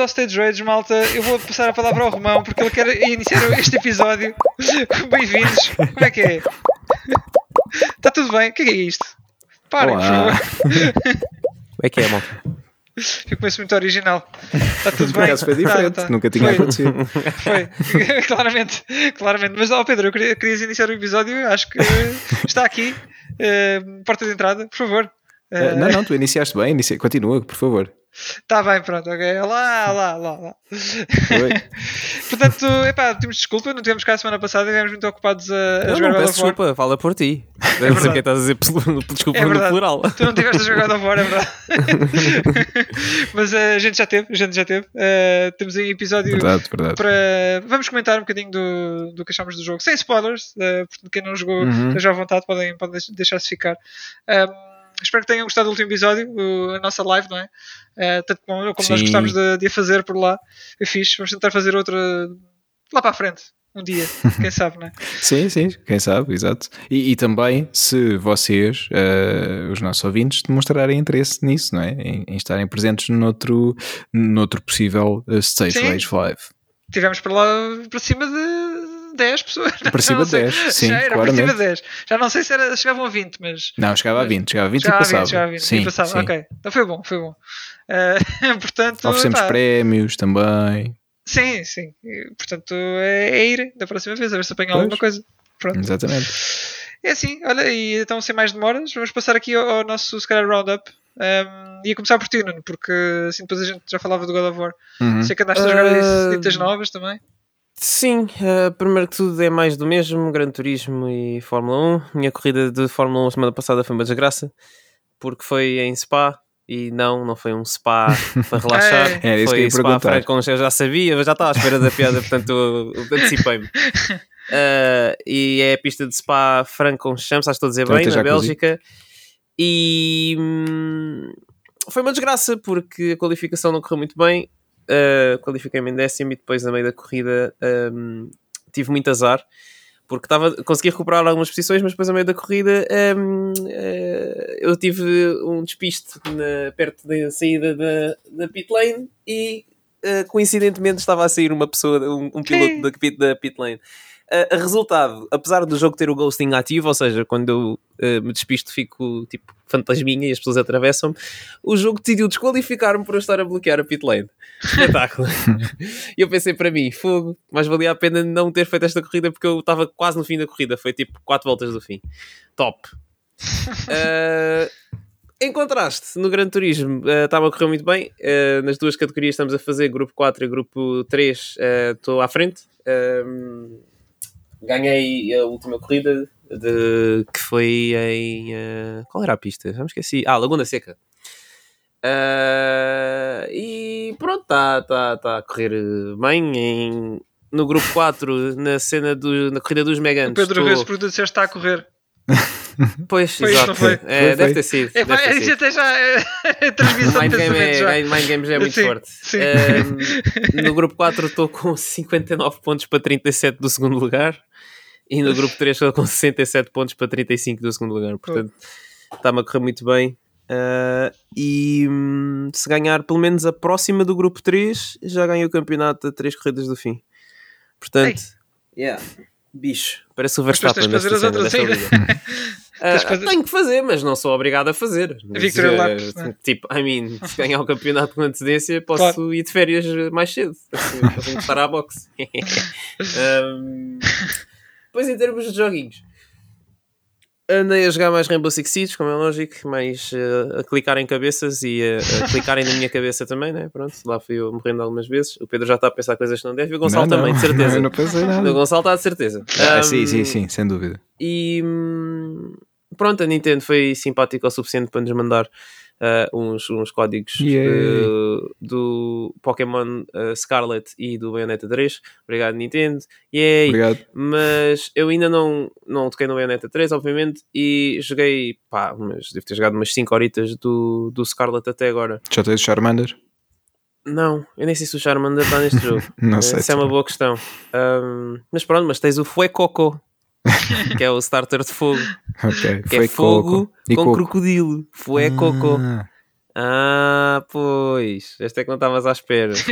ao Stage Rage, malta. Eu vou passar a palavra ao Romão porque ele quer iniciar este episódio. Bem-vindos. Como é que é? Está tudo bem? O que é, que é isto? Parem, por favor. Como é que é, malta? Eu começo muito original. Está tudo Por bem? acaso foi Tá, diferente, tá. nunca tinha Foi. acontecido. Foi, claramente, claramente. Mas, ó Pedro, eu queria, querias iniciar o episódio, acho que está aqui, eh, porta de entrada, por favor. Eh, não, não, tu iniciaste bem, inicia... continua, por favor. Está bem, pronto, ok. Lá, lá, lá, lá. Oi. Portanto, epá, temos desculpa, não tivemos cá a semana passada, estivemos muito ocupados a, a Eu jogar não peço desculpa, fala por ti. Eu não sei o que estás a dizer desculpa É no plural. Tu não tiveste a jogar of War, é verdade. Mas eh, a gente já teve, a gente já teve. Eh, temos aí episódio Verdade, verdade. para. Vamos comentar um bocadinho do, do que achamos do jogo, sem spoilers. eh, portanto, quem não jogou, Uhum. esteja à vontade, podem, podem deix- deixar-se ficar. Espero que tenham gostado do último episódio, a nossa live, não é? Eh, tanto como, como nós Sim. gostámos de, de a fazer por lá. É fixe. Vamos tentar fazer outra lá para a frente. Um dia, quem sabe, não é? Sim, sim, quem sabe, exato. E, e também, se vocês, eh, os nossos ouvintes, demonstrarem interesse nisso, não é? Em, em estarem presentes noutro, noutro possível eh, Stage Sim. Rage Live. Tivemos para lá para cima de 10 pessoas. Para cima de sei. 10, sim, Já era para cima claramente. de 10. Já não sei se era, chegavam a 20, mas. Não, chegava a 20, chegava a 20 Já e passava. 20, já há 20. Sim, e passava. sim. Ok, então foi bom, foi bom. Eh, portanto, Oferecemos epá, prémios também. sim, sim. Portanto, é, é ir da próxima vez, a ver se apanham alguma coisa. Pronto. Exatamente. É assim, olha, e então sem mais demoras, vamos passar aqui ao, ao nosso, se calhar, roundup. Um, ia começar por ti, Nuno, porque assim depois a gente já falava do God of War. Uhum. Sei que andaste a jogar ditas novas também. Sim, eh, primeiro que tudo é mais do mesmo, Gran Turismo e Fórmula 1. Minha corrida de Fórmula 1 semana passada foi uma desgraça, porque foi em Spa, e não, não foi um Spa para relaxar. É. Era isso que eu foi ia Spa perguntar. Francorchamps, eu já sabia, mas já estava à espera da piada, portanto eu, eu antecipei-me. Eh, e é a pista de Spa Francorchamps, acho que estou a dizer Também bem, na. Bélgica. E hum, foi uma desgraça, porque a qualificação não correu muito bem. Uh, qualifiquei-me em décimo e depois, a meio da corrida, um, tive muito azar. Porque estava, consegui recuperar algumas posições, mas depois, a meio da corrida, um, uh, eu tive um despiste na- perto da saída da, da pit lane e, uh, coincidentemente, estava a sair uma pessoa, um, um piloto da da pit lane. Uh, a resultado, apesar do jogo ter o ghosting ativo, ou seja, quando eu uh, me despisto fico tipo fantasminha e as pessoas atravessam-me, o jogo decidiu desqualificar-me por eu estar a bloquear a pit lane. Espetáculo. e eu pensei para mim, fogo, mas valia a pena não ter feito esta corrida porque eu estava quase no fim da corrida, foi tipo 4 voltas do fim. Top. Uh, em contraste, no Gran Turismo uh, estava a correr muito bem. Uh, nas duas categorias estamos a fazer grupo 4 e grupo 3, uh, estou à frente. Um, ganhei a última corrida de, que foi em. uh, qual era a pista? Já me esqueci. Ah, Laguna Seca. Uh, e pronto, está tá, tá a correr bem. Em, no grupo 4, na cena do, na corrida dos O Megantes. Pedro Reis, tu disseste, está a correr. Pois, Foi isso, exato. não foi? É, Foi, deve foi. ter sido. É, deve ter isso sido. até já é, é transmissão de Mind game, pensamento já. é, mind game já é muito Sim, forte. sim. Ehm, no grupo 4 estou com 59 pontos para 37 do segundo lugar e no grupo 3 estou com 67 pontos para 35 do segundo lugar. Portanto, está-me a correr muito bem. Ah, e hum, se ganhar pelo menos a próxima do grupo 3, já ganho o campeonato a 3 corridas do fim. Portanto, yeah, bicho, parece o Mas Verstappen tens de fazer as outras, Tens fazer- Tenho que fazer, mas não sou obrigado a fazer. Mas, lap, eh, né? Tipo, I mean, se ganhar o campeonato com antecedência, posso Claro. ir de férias mais cedo. Posso estar à boxe. Um, Depois, em termos de joguinhos, andei a jogar mais Rainbow Six Siege, como é lógico, mais eh, a clicar em cabeças e a, a clicarem na minha cabeça também, né? Pronto, lá fui eu morrendo algumas vezes. O Pedro já está a pensar coisas que não deve e o Gonçalo Não, não. também, de certeza. Eu não pensei O nada. Gonçalo está de certeza. Ah, Um, sim, sim, sim, sem dúvida. e hum, pronto, a Nintendo foi simpática o suficiente para nos mandar ah, uns, uns códigos Yay. eh, do Pokémon ah, Scarlet e do Bayonetta 3. Obrigado, Nintendo. Yay! Obrigado. Mas eu ainda não, não toquei no Bayonetta 3, obviamente, e joguei, pá, mas devo ter jogado umas 5 horitas do, do Scarlet até agora. Já tens o Charmander? Não, eu nem sei se o Charmander está neste jogo. Não sei. Essa é uma boa questão. Um, mas pronto, mas tens o Fuecoco, que é o starter de fogo. Ok. Que Foi é fogo coco. E com coco. crocodilo. Fuecoco. Ah, Ah, pois. Esta é que não estavas à espera.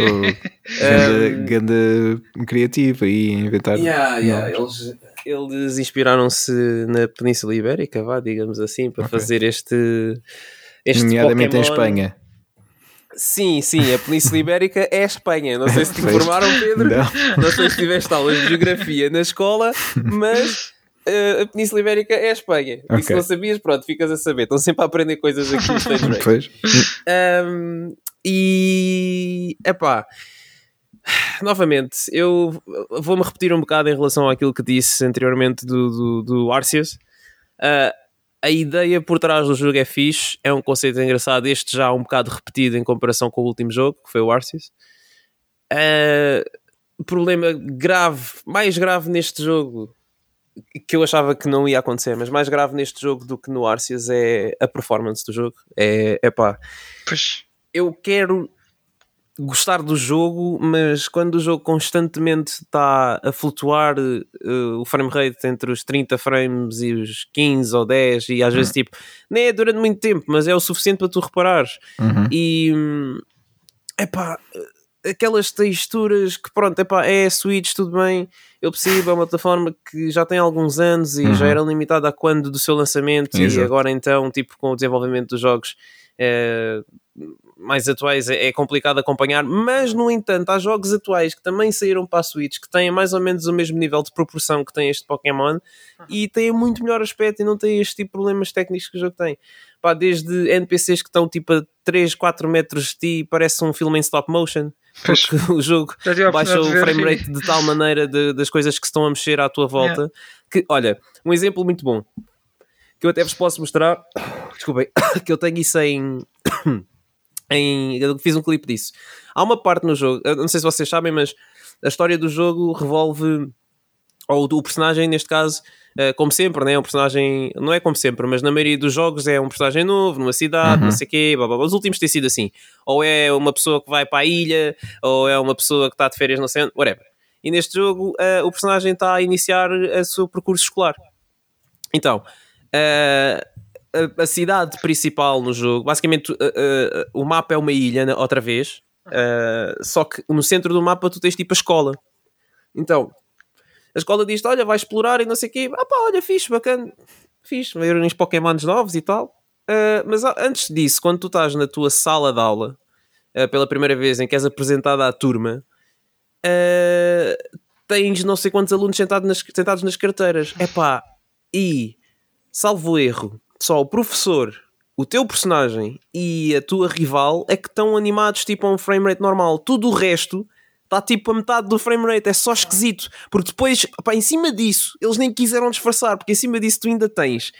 Ganda, ganda criativo aí a inventar. Yeah, yeah. Eles, eles inspiraram-se na Península Ibérica, vá, digamos assim, para Ok. fazer este. este Nomeadamente em Pokémon. Espanha. Sim, sim, a Península Ibérica é a Espanha. Não sei se te informaram, Pedro. Não. Não sei se tiveste aulas de geografia na escola, mas eh, a Península Ibérica é a Espanha. E se não sabias, pronto, ficas a saber. Estão sempre a aprender coisas aqui. Pois. Um, e epá, novamente, eu vou-me repetir um bocado em relação àquilo que disse anteriormente do, do, do Arceus. Uh, a ideia por trás do jogo é fixe, é um conceito engraçado. Este já um bocado repetido em comparação com o último jogo, que foi o Arceus. Uh, problema grave, mais grave neste jogo que eu achava que não ia acontecer, mas mais grave neste jogo do que no Arceus é a performance do jogo. É, Pois. eu quero gostar do jogo, mas quando o jogo constantemente está a flutuar eh, o frame rate entre os 30 frames e os 15 ou 10, e às vezes tipo, nem é durante muito tempo, mas é o suficiente para tu reparares. Uhum. E hum, epá, aquelas texturas que pronto, epá, é Switch, tudo bem. Eu percebo, é uma plataforma que já tem alguns anos e Uhum. já era limitada a quando do seu lançamento, e Exato. agora então, tipo, com o desenvolvimento dos jogos eh, mais atuais é, é complicado acompanhar, mas no entanto, há jogos atuais que também saíram para a Switch que têm mais ou menos o mesmo nível de proporção que tem este Pokémon e têm muito melhor aspecto e não têm este tipo de problemas técnicos que o jogo tem. Pá, desde NPCs que estão tipo a 3, 4 metros de ti e parece um filme em stop motion. Pois. Porque o jogo baixa o frame rate de tal maneira de- das coisas que se estão a mexer à tua volta que, olha, um exemplo muito bom que eu até vos posso mostrar. Desculpem, que eu tenho isso em. em eu fiz um clipe disso. Há uma parte no jogo, não sei se vocês sabem, mas a história do jogo revolve. Ou o personagem, neste caso, eh, como sempre, né? é um personagem. Não é como sempre, mas na maioria dos jogos é um personagem novo, numa cidade, não sei o quê. Blá, blá, blá. Os últimos têm sido assim. Ou é uma pessoa que vai para a ilha, ou é uma pessoa que está de férias no centro, whatever. E neste jogo, eh, o personagem está a iniciar o seu percurso escolar. Então, eh, a, a cidade principal no jogo, basicamente eh, eh, o mapa é uma ilha, né, outra vez, eh, só que no centro do mapa tu tens tipo a escola. Então, a escola diz olha, vai explorar e não sei o quê. Ah pá, olha, fixe, bacana. Fixe, ver uns pokémons novos e tal. Eh, mas a- antes disso, quando tu estás na tua sala de aula, eh, pela primeira vez em que és apresentada à turma, tens não sei quantos alunos sentados nas, sentados nas carteiras. Epá, e salvo erro, só o professor, o teu personagem e a tua rival é que estão animados tipo a um frame rate normal. Tudo o resto está tipo a metade do frame rate, é só esquisito. Porque depois, pá, em cima disso, eles nem quiseram disfarçar, porque em cima disso tu ainda tens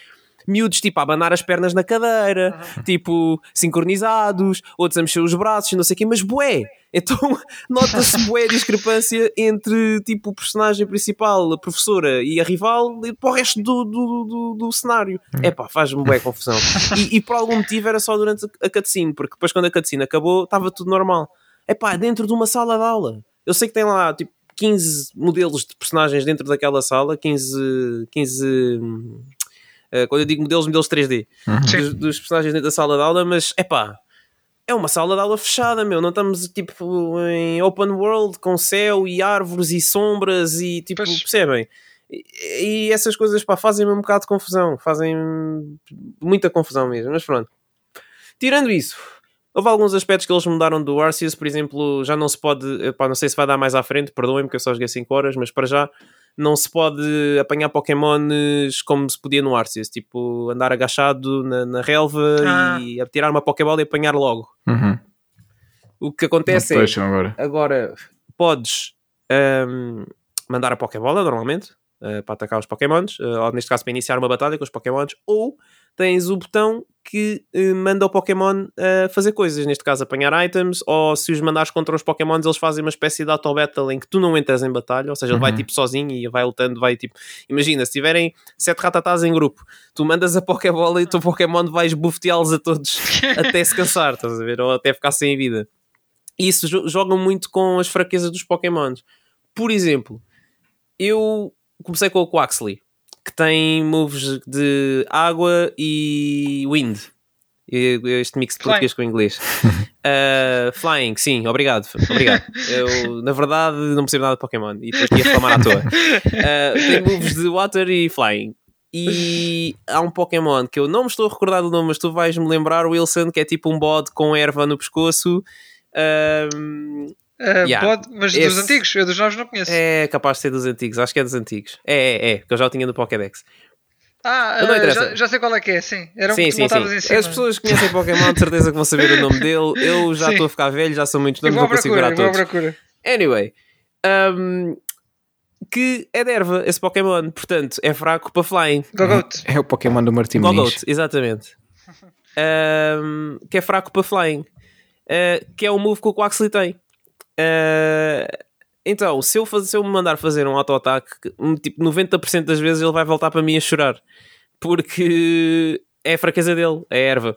miúdos tipo a abanar as pernas na cadeira, tipo sincronizados, outros a mexer os braços, não sei o quê, mas bué. Então nota-se bué a discrepância entre tipo o personagem principal, a professora e a rival e para o resto do, do, do, do cenário. É pá, faz-me bué confusão. E, e por algum motivo era só durante a cutscene, porque depois quando a cutscene acabou estava tudo normal. É pá, dentro de uma sala de aula. Eu sei que tem lá tipo 15 modelos de personagens dentro daquela sala, 15, 15 hum, eh, quando eu digo modelos, modelos 3D dos, dos personagens dentro da sala de aula, mas é pá, é uma sala de aula fechada, meu. Não estamos tipo em open world com céu e árvores e sombras e tipo, Pois. percebem? E, e essas coisas pá, fazem-me um bocado de confusão, fazem muita confusão mesmo, mas pronto. Tirando isso, houve alguns aspectos que eles mudaram do Arceus, por exemplo, já não se pode, pá, não sei se vai dar mais à frente, perdoem-me que eu só joguei 5 horas, mas para já não se pode apanhar Pokémons como se podia no Arceus, tipo andar agachado na, na relva Ah. e tirar uma Pokébola e apanhar logo. Uhum. O que acontece é, agora. agora podes ahm, mandar a Pokébola normalmente ah, para atacar os Pokémons, ah, ou neste caso para iniciar uma batalha com os Pokémons, ou tens o botão que eh, manda o Pokémon a fazer coisas, neste caso apanhar items, ou se os mandares contra os Pokémons, eles fazem uma espécie de auto-battle em que tu não entras em batalha, ou seja, ele vai Uhum. tipo sozinho e vai lutando, vai tipo. Imagina, se tiverem sete ratatás em grupo, tu mandas a Pokébola e o teu Pokémon vais bufeteá-los a todos até se cansar, estás a ver? Ou até ficar sem vida. Isso jo- jogam muito com as fraquezas dos Pokémons. Por exemplo, eu comecei com o Quaxley, que tem moves de água e wind. Este mix de Flying. português com inglês. Uh, flying, sim, obrigado. Obrigado. Eu, na verdade, não percebo nada de Pokémon e depois tinha reclamar à toa. Uh, tem moves de Water e Flying. E há um Pokémon que eu não me estou a recordar do nome, mas tu vais-me lembrar, Wilson, que é tipo um bode com erva no pescoço. Um, Ah, Yeah. pode, mas Esse- dos antigos, eu dos novos não conheço. é capaz de ser dos antigos, acho que é dos antigos. É, é, é, que eu já o tinha no Pokédex. Ah, ah, interessa. já, já sei qual é que é, sim. Era um sim, que sim, sim. em cima. As pessoas que conhecem Pokémon de certeza que vão saber o nome dele. Eu já estou a ficar velho, já são muitos nomes, vou consigo ver procura, à todos. procura. Anyway, um, que é de erva esse Pokémon, portanto é fraco para Flying. Gogoat. É o Pokémon do Martim Muniz. exatamente. Um, que é fraco para Flying. Uh, que é o move que o Quaxley tem. Uh, então, se eu, se eu me mandar fazer um auto-ataque, tipo 90% das vezes ele vai voltar para mim a chorar. Porque é a fraqueza dele, é a erva.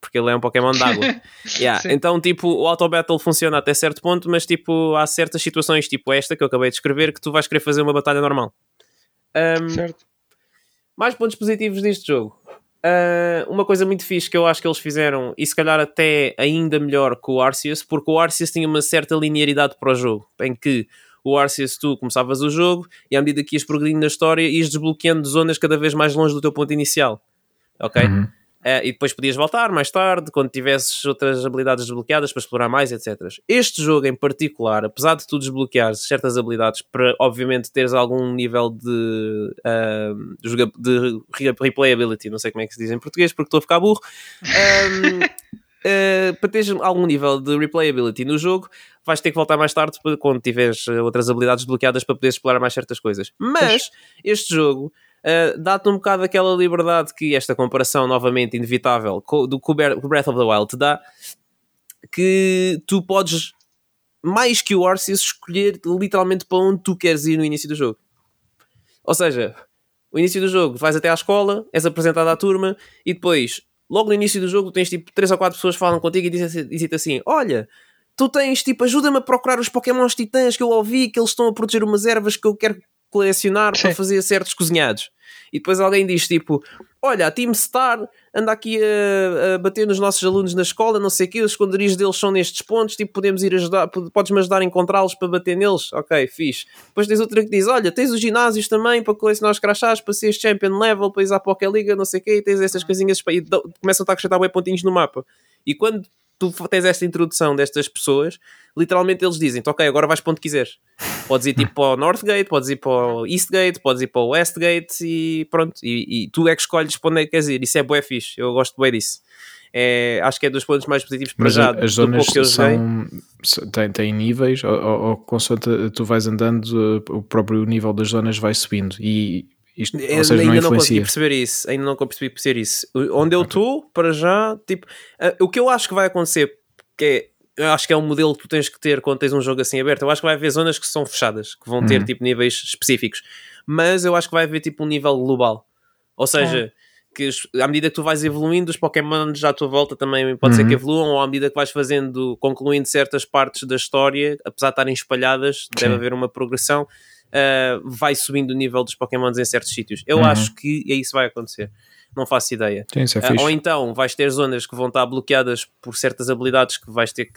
Porque ele é um Pokémon d'água. Yeah. Então, tipo, o auto-battle funciona até certo ponto, mas tipo, há certas situações, tipo esta que eu acabei de escrever, que tu vais querer fazer uma batalha normal. Um, Certo. mais pontos positivos deste jogo. Ah, uma coisa muito fixe que eu acho que eles fizeram, e se calhar até ainda melhor que o Arceus, porque o Arceus tinha uma certa linearidade para o jogo, em que o Arceus tu começavas o jogo e à medida que ias progredindo na história ias desbloqueando zonas cada vez mais longe do teu ponto inicial. Ok? Uhum. Eh, e depois podias voltar mais tarde, quando tivesses outras habilidades desbloqueadas para explorar mais, etc. Este jogo em particular, apesar de tu desbloqueares certas habilidades para, obviamente, teres algum nível de, joga- de re- replayability, não sei como é que se diz em português, porque estou a ficar burro. ahm, eh, para teres algum nível de replayability no jogo, vais ter que voltar mais tarde quando tiveres eh, outras habilidades desbloqueadas para poderes explorar mais certas coisas. Mas este jogo Uh, dá-te um bocado aquela liberdade que esta comparação novamente inevitável do que o Breath of the Wild te dá, que tu podes, mais que o Arceus, escolher literalmente para onde tu queres ir no início do jogo. Ou seja, o início do jogo, vais até à escola, és apresentado à turma e depois, logo no início do jogo, tens tipo 3 ou 4 pessoas que falam contigo e dizem- dizem-te assim: Olha, tu tens tipo, ajuda-me a procurar os Pokémons titãs que eu ouvi que eles estão a proteger umas ervas que eu quero colecionar para Sim. fazer certos cozinhados. E depois alguém diz tipo: Olha, a Team Star anda aqui a, a bater nos nossos alunos na escola, não sei o quê, os esconderijos deles são nestes pontos, tipo, podemos ir ajudar, pod- podes-me ajudar a encontrá-los para bater neles? Ok, fixe. Depois tens outra que diz: Olha, tens os ginásios também para colecionar os crachás, para seres champion level, para ir à Poké Liga, não sei o quê, e tens essas coisinhas e começam a acrescentar bem pontinhos no mapa. E quando tu tens esta introdução destas pessoas, literalmente eles dizem-te, ok, agora vais para onde quiseres. Podes ir tipo para o Northgate, podes ir para o Eastgate, podes ir para o Westgate e pronto. E, e tu é que escolhes para onde é que queres ir. Isso é bué fixe, eu gosto bem disso. É, acho que é dos pontos mais positivos para Mas já as zonas pouco que eu são, têm, têm níveis ou, ou, ou consoante tu vais andando, uh, o próprio nível das zonas vai subindo e isto, seja, não ainda não consegui influencia. perceber isso. Ainda não consegui perceber isso. Onde eu estou, para já, tipo, ah, o que eu acho que vai acontecer, que é, eu acho que é um modelo que tu tens que ter quando tens um jogo assim aberto. Eu acho que vai haver zonas que são fechadas, que vão ter Uhum. tipo níveis específicos, mas eu acho que vai haver tipo um nível global. Ou seja, que os- à medida que tu vais evoluindo, os Pokémon já à tua volta também pode ser Uhum. que evoluam, ou à medida que vais fazendo, concluindo certas partes da história, apesar de estarem espalhadas, deve Sim. haver uma progressão. Uh, vai subindo o nível dos Pokémons em certos sítios. Eu Uhum. acho que isso vai acontecer. Não faço ideia. Sim, isso é Uh, fixe. ou então vais ter zonas que vão estar bloqueadas por certas habilidades que vais ter que,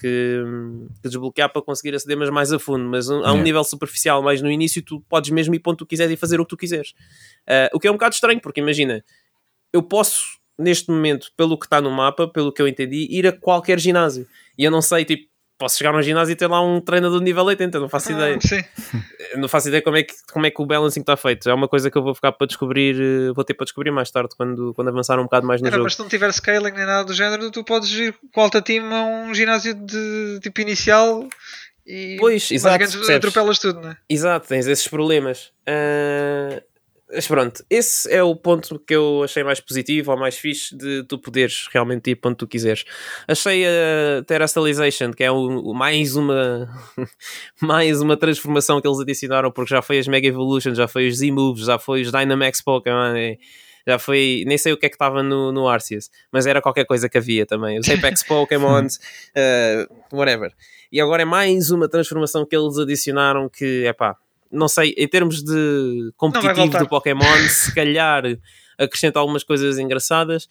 que desbloquear para conseguir aceder mas mais a fundo. Mas um- a um nível superficial, mais no início, tu podes mesmo ir para onde tu quiseres e fazer o que tu quiseres. Uh, o que é um bocado estranho, porque imagina, eu posso, neste momento, pelo que está no mapa, pelo que eu entendi, ir a qualquer ginásio. E eu não sei, tipo, posso chegar a um ginásio e ter lá um treinador de nível 80, não faço ideia. Ah, sim. Eu não faço ideia como é, que, como é que o balancing está feito. É uma coisa que eu vou ficar para descobrir, eh, vou ter para descobrir mais tarde, quando, quando avançar um bocado mais no Era, jogo. mas se não tiver scaling nem nada do género, tu podes ir com Alta Team a um ginásio de tipo inicial e Pois, exato, atropelas tudo, não é? Exato, tens esses problemas. Ah, mas pronto, esse é o ponto que eu achei mais positivo ou mais fixe de tu poderes realmente ir para onde tu quiseres. Achei a Terastalization, que é o, mais uma mais uma transformação que eles adicionaram, porque já foi as Mega Evolution, já foi os Z-Moves, já foi os Dynamax Pokémon, e já foi, nem sei o que é que estava no, no Arceus, mas era qualquer coisa que havia também. Os Apex Pokémons, ah, whatever. E agora é mais uma transformação que eles adicionaram que, é pá, não sei, em termos de competitivo do Pokémon, se calhar acrescenta algumas coisas engraçadas,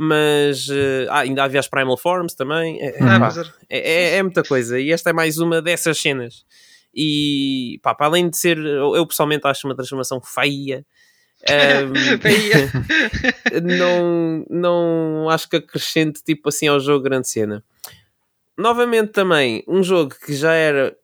Mas uh, ah, ainda havia as Primal Forms também. É, Ah, pá, é, é- é muita coisa. E esta é mais uma dessas cenas. E pá, para além de ser, eu, eu pessoalmente acho uma transformação feia. ehm, Feia. não, não acho que acrescente tipo assim ao jogo grande cena. Novamente também, um jogo que já era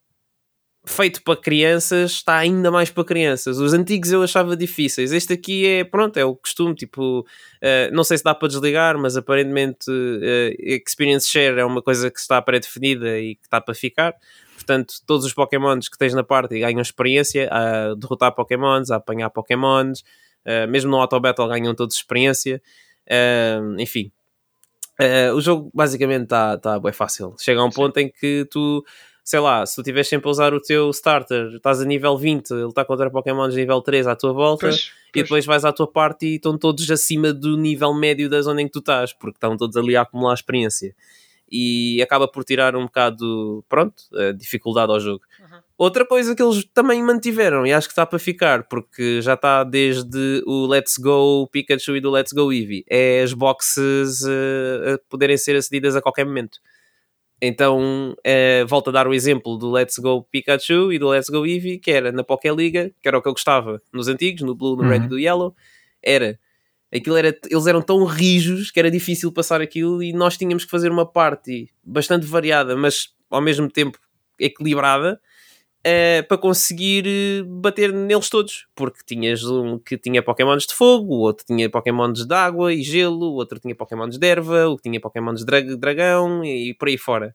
feito para crianças está ainda mais para crianças. Os antigos eu achava difíceis. Este aqui é, pronto, é o costume, tipo, eh, não sei se dá para desligar, mas aparentemente eh, Experience Share é uma coisa que está pré-definida e que está para ficar. Portanto, todos os Pokémons que tens na parte ganham experiência a derrotar Pokémons, a apanhar Pokémons, eh, mesmo no Auto Battle ganham todos experiência. Enfim, o jogo basicamente está tá bem fácil. Chega a um ponto em que tu, sei lá, se tu estiveres sempre a usar o teu starter, estás a nível 20, ele está contra Pokémons de nível 3 à tua volta, Pois, e pois. depois vais à tua parte e estão todos acima do nível médio da zona em que tu estás, porque estão todos ali a acumular experiência. E acaba por tirar um bocado, pronto, a dificuldade ao jogo. Uhum. Outra coisa que eles também mantiveram, e acho que está para ficar, porque já está desde o Let's Go Pikachu e do Let's Go Eevee, é as boxes a poderem ser acedidas a qualquer momento. Então, eh, volto a dar o exemplo do Let's Go Pikachu e do Let's Go Eevee, que era na Poké Liga, que era o que eu gostava nos antigos, no Blue, no Red Uhum. e do Yellow, era aquilo era, eles eram tão rijos que era difícil passar aquilo e nós tínhamos que fazer uma party bastante variada, mas ao mesmo tempo equilibrada, eh, para conseguir eh, bater neles todos, porque tinhas um que tinha Pokémons de fogo, o outro tinha Pokémons de água e gelo, o outro tinha Pokémons de erva, o que tinha Pokémons de dra- dragão e por aí fora.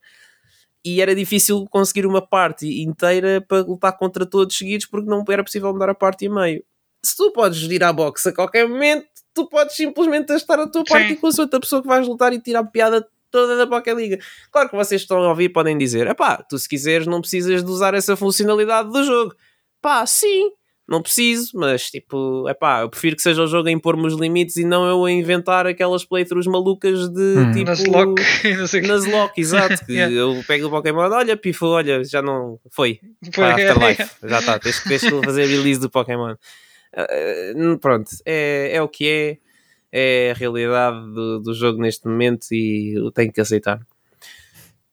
E era difícil conseguir uma parte inteira para lutar contra todos seguidos porque não era possível mudar a parte a meio. Se tu podes ir à boxe a qualquer momento, tu podes simplesmente estar a tua parte e com a outra pessoa que vais lutar e tirar piada toda da Poké Liga. Claro que vocês estão a ouvir podem dizer: epá, tu se quiseres não precisas de usar essa funcionalidade do jogo. Pá, sim, não preciso, mas tipo, epá, eu prefiro que seja o jogo a impor-me os limites e não eu a inventar aquelas playthroughs malucas de Hum. tipo. Nuzlocke não sei. Nuzlocke, exato. Que Yeah. eu pego o Pokémon, olha, pifo, olha, já não. Foi. Foi, Tá, é, Afterlife. Já está, tens, tens que fazer release do Pokémon. Eh, pronto, é, é o que é. É a realidade do, do jogo neste momento e eu tenho que aceitar.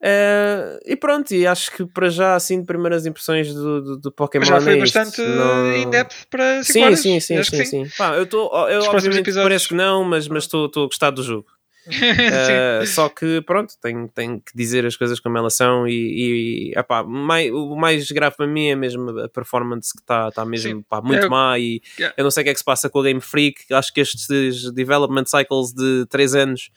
Eh, e pronto, e acho que para já, assim, de primeiras impressões do, do, do Pokémon. Mas já foi é bastante Não- in-depth para 5 Sim, sim, sim, Acho que sim, sim. Pá, eu estou, eu Os obviamente episódios. parece que não, mas mas estou estou a gostar do jogo. Uh, só que pronto, tenho, tenho que dizer as coisas como elas são e, e epá, mai- o mais grave para mim é mesmo a performance que está tá mesmo pá, muito É, má e yeah. eu não sei o que é que se passa com a Game Freak, acho que estes development cycles de 3 anos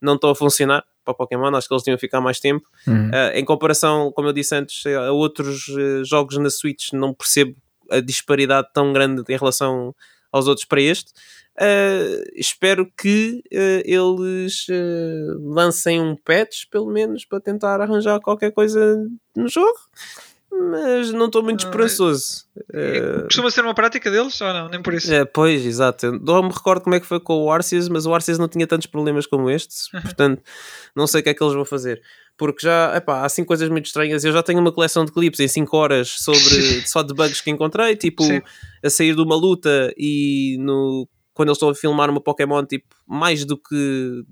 não estão a funcionar para Pokémon, acho que eles tinham a ficar mais tempo. Uhum. Uh, em comparação, como eu disse antes, a outros uh, jogos na Switch, não percebo a disparidade tão grande em relação aos outros para este. Uh, espero que uh, eles uh, lancem um patch, pelo menos, para tentar arranjar qualquer coisa no jogo. Mas não estou muito esperançoso. Uh, Costuma ser uma prática deles ou não? Nem por isso. é, pois, exato. Não me recordo como é que foi com o Arceus, mas o Arceus não tinha tantos problemas como estes, Uhum. portanto, não sei o que é que eles vão fazer. Porque já, epá, há assim coisas muito estranhas. Eu já tenho uma coleção de clipes em 5 horas sobre só de bugs que encontrei, tipo Sim. a sair de uma luta e no, quando eles estão a filmar uma Pokémon, tipo, mais do que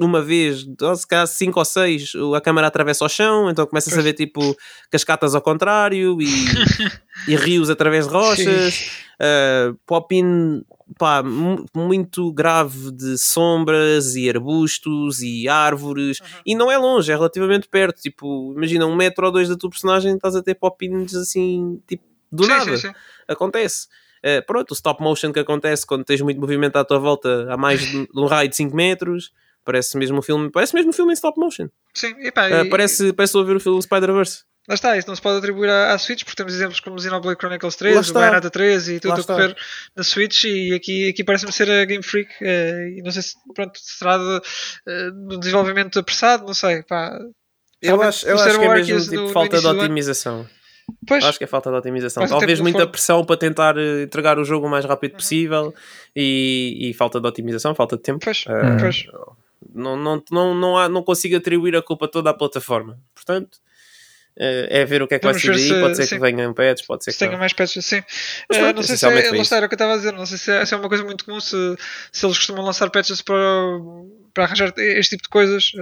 uma vez, ou se calhar 5 ou 6, a câmera atravessa o chão, então começa-se a ver tipo cascatas ao contrário e, e rios através de rochas. Uh, pop-in pá, mu- muito grave de sombras e arbustos e árvores. E não é longe, é relativamente perto. Tipo, imagina um metro ou dois da tua personagem estás a ter pop-ins assim, tipo, do sim, nada. sim, sim. acontece. Uh, pronto, o stop motion que acontece quando tens muito movimento à tua volta a mais de um raio de 5 metros parece mesmo um filme, parece mesmo um filme em stop motion Sim, e pá, Uh, e- parece, parece ouvir o filme Spider-Verse Lá está, isso não se pode atribuir à, à Switch, porque temos exemplos como Xenoblade Chronicles Lá 3, o. Bayonetta 3 e tudo a correr na Switch e aqui, aqui parece-me ser a Game Freak eh, e não sei se pronto, será de, do desenvolvimento apressado, não sei, pá. eu acho, eu acho que é mesmo tipo, no- no falta de otimização Pois, Acho que é falta de otimização. Talvez muita forno. pressão para tentar eh, entregar o jogo o mais rápido possível e, e falta de otimização, falta de tempo. pois, Ah, pois. Não, não, não, não, há, não consigo atribuir a culpa toda à plataforma. Portanto, eh, é ver o que é que Vamos vai daí. se- Pode ser sim. que venham patches, pode ser Se que tenha não. mais patches assim. Mas Eh, pronto, não sei se é, está, era o que eu estava a dizer, não sei se é, se é uma coisa muito comum, se, se eles costumam lançar patches para, para arranjar este tipo de coisas.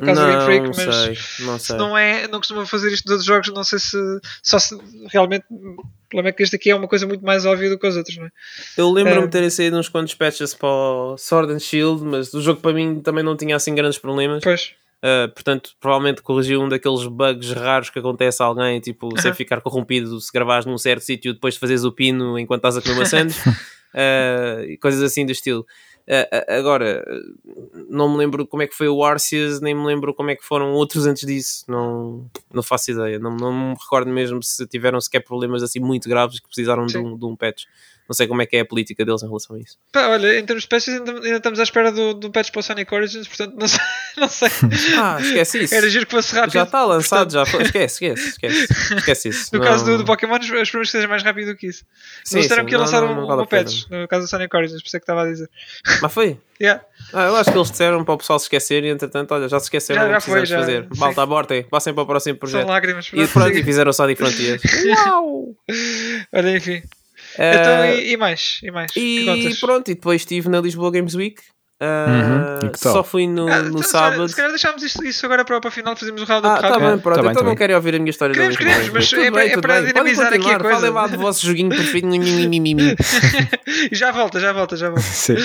Uh, no caso do Não Freak, mas sei, não se sei. não é, não costuma fazer isto outros jogos, não sei se só se realmente o problema é que este aqui é uma coisa muito mais óbvia do que os outros, não é? Eu lembro-me de terem saído uns quantos patches para o Sword and Shield, mas o jogo para mim também não tinha assim grandes problemas. Pois, Uh, portanto, provavelmente corrigiu um daqueles bugs raros que acontece a alguém, tipo, você Aham. ficar corrompido se gravares num certo sítio depois de fazeres o pino enquanto estás a comer maçãs, uh, coisas assim do estilo. Agora, não me lembro como é que foi o Arceus, nem me lembro como é que foram outros antes disso, não, não faço ideia. Não, não me recordo mesmo se tiveram sequer problemas assim muito graves que precisaram de um, de um patch. Não sei como é que é a política deles em relação a isso. Pá, olha, em termos de patches ainda, ainda estamos à espera do, do patch para o Sonic Origins, portanto não sei. Não sei. Ah, esquece isso. Era giro que fosse rápido. Já está lançado, portanto, já foi. Esquece, esquece, esquece. Esquece isso. No Não- caso do, do Pokémon, esperamos que seja mais rápido do que isso. Sim, Não disseram que ia não- lançar não- um, não vale um patch, no caso do Sonic Origins, por isso é que estava a dizer. Mas foi? Yeah. Ah, eu acho que eles disseram para o pessoal se esquecer e entretanto, olha, já se esqueceram, Já- não já foi, precisamos já, fazer. sim. Malta, abortem, passem para o próximo São projeto. lágrimas. E pronto, e fizeram o Sonic Frontiers. Uau! Olha, enfim. Eh, Então, e, e mais? E mais? e pronto, e depois estive na Lisboa Games Week. Ah, Uhum, tal? Só fui no, Ah, no então, sábado. Se calhar deixámos isto, isso agora para, para o final, fazemos o round Ah, up tá rápido. bem, pronto. Tá bem, então tá não quero ouvir a minha história Queremos, da Lisboa queremos, mas é bem, é tudo para bem. Podem dinamizar aqui a coisa. Falem lá do vosso joguinho preferido. E já volta, já volta, já volta. Sim.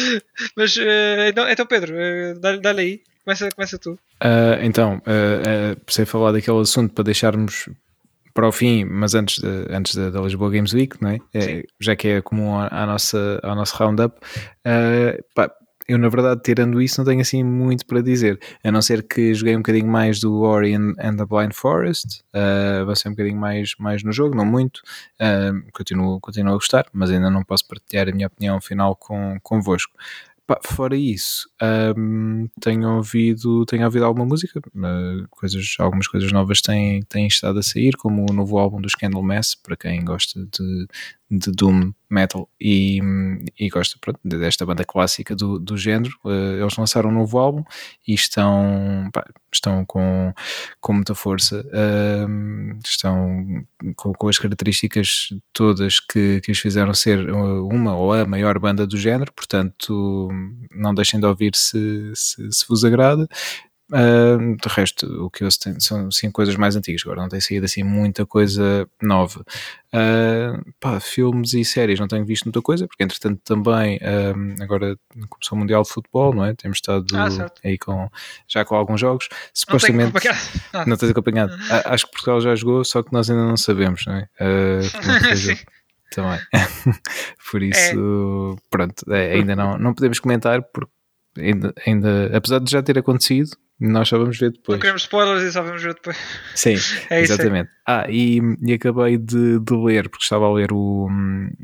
Mas, eh, então, então, Pedro, eh, dá-lhe aí. Começa, começa tu. Ah, então, uh, uh, precisei falar daquele assunto para deixarmos para o fim, mas antes, de, antes da, Lisboa Games Week, não é? É, já que é comum à, à nossa, ao nosso roundup. Uh, pá, eu, na verdade, tirando isso, não tenho assim muito para dizer, a não ser que joguei um bocadinho mais do Ori and, and the Blind Forest, uh, avancei um bocadinho mais, mais no jogo, não muito, uh, continuo, continuo a gostar, mas ainda não posso partilhar a minha opinião final com, convosco. Pá, fora isso, hum, tenho ouvido tenho ouvido alguma música, uh, coisas, algumas coisas novas têm, têm estado a sair, como o novo álbum dos Candlemass, para quem gosta de, de Doom Metal e, e gosta pronto, desta banda clássica do, do género. Uh, eles lançaram um novo álbum e estão, pá, estão com, com muita força, hum, estão com, com as características todas que, que os fizeram ser uma ou a maior banda do género, portanto não deixem de ouvir se, se, se vos agrada. Uh, de resto, o que eu tenho são sim coisas mais antigas, agora não tem saído assim muita coisa nova. Uh, pá, filmes e séries não tenho visto muita coisa, porque entretanto também agora começou o Mundial de Futebol, não é? Temos estado Ah, aí com, já com alguns jogos. Não tenho Supostamente. acompanhado nada. Não tens acompanhado. A- Acho que Portugal já jogou, só que nós ainda não sabemos, não é? Uh, é. Também. Por isso, pronto, é, ainda não, não podemos comentar, porque ainda, ainda, apesar de já ter acontecido, nós só vamos ver Não depois. queremos spoilers e só vamos ver depois. Sim, É isso. exatamente. Ah, e, e acabei de, de ler, porque estava a ler o,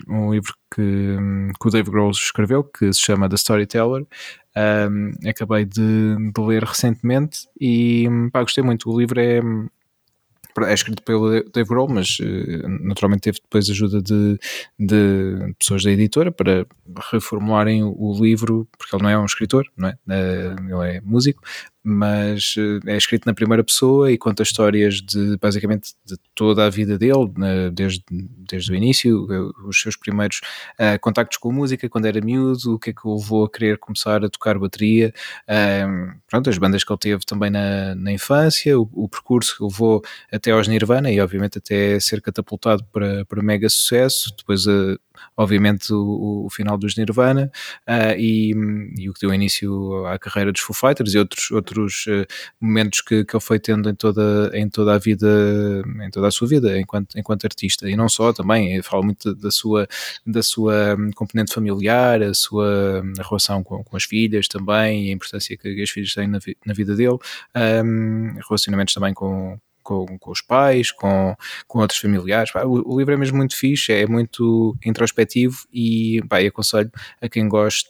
um livro que, que o Dave Grohl escreveu, que se chama The Storyteller. Um, acabei de, de ler recentemente e pá, gostei muito. O livro é, é escrito pelo Dave Grohl, mas eh, naturalmente teve depois ajuda de, de pessoas da editora para reformularem o, livro, porque ele não é um escritor, não é? Eh, ele é músico, mas eh, é escrito na primeira pessoa e conta histórias de basicamente de toda a vida dele, desde, desde o início, eh, os seus primeiros eh, contactos com a música, quando era miúdo, o que é que o levou a querer começar a tocar bateria, eh, pronto, as bandas que ele teve também na, na infância, o, o percurso que o levou até aos Nirvana e obviamente até ser catapultado para, para mega sucesso, depois eh, obviamente o, o final dos Nirvana uh, e, e, o que deu início à carreira dos Foo Fighters e outros, outros uh, momentos que, que ele foi tendo em toda, em toda a vida, em toda a sua vida enquanto, enquanto artista. E não só também, fala muito da sua, da sua componente familiar, a sua relação com, com as filhas também, e a importância que as filhas têm na, vi, na vida dele, um, relacionamentos também com com, com, os pais, com, com outros familiares. O, o, livro é mesmo muito fixe, é muito introspectivo e pá, aconselho a quem goste,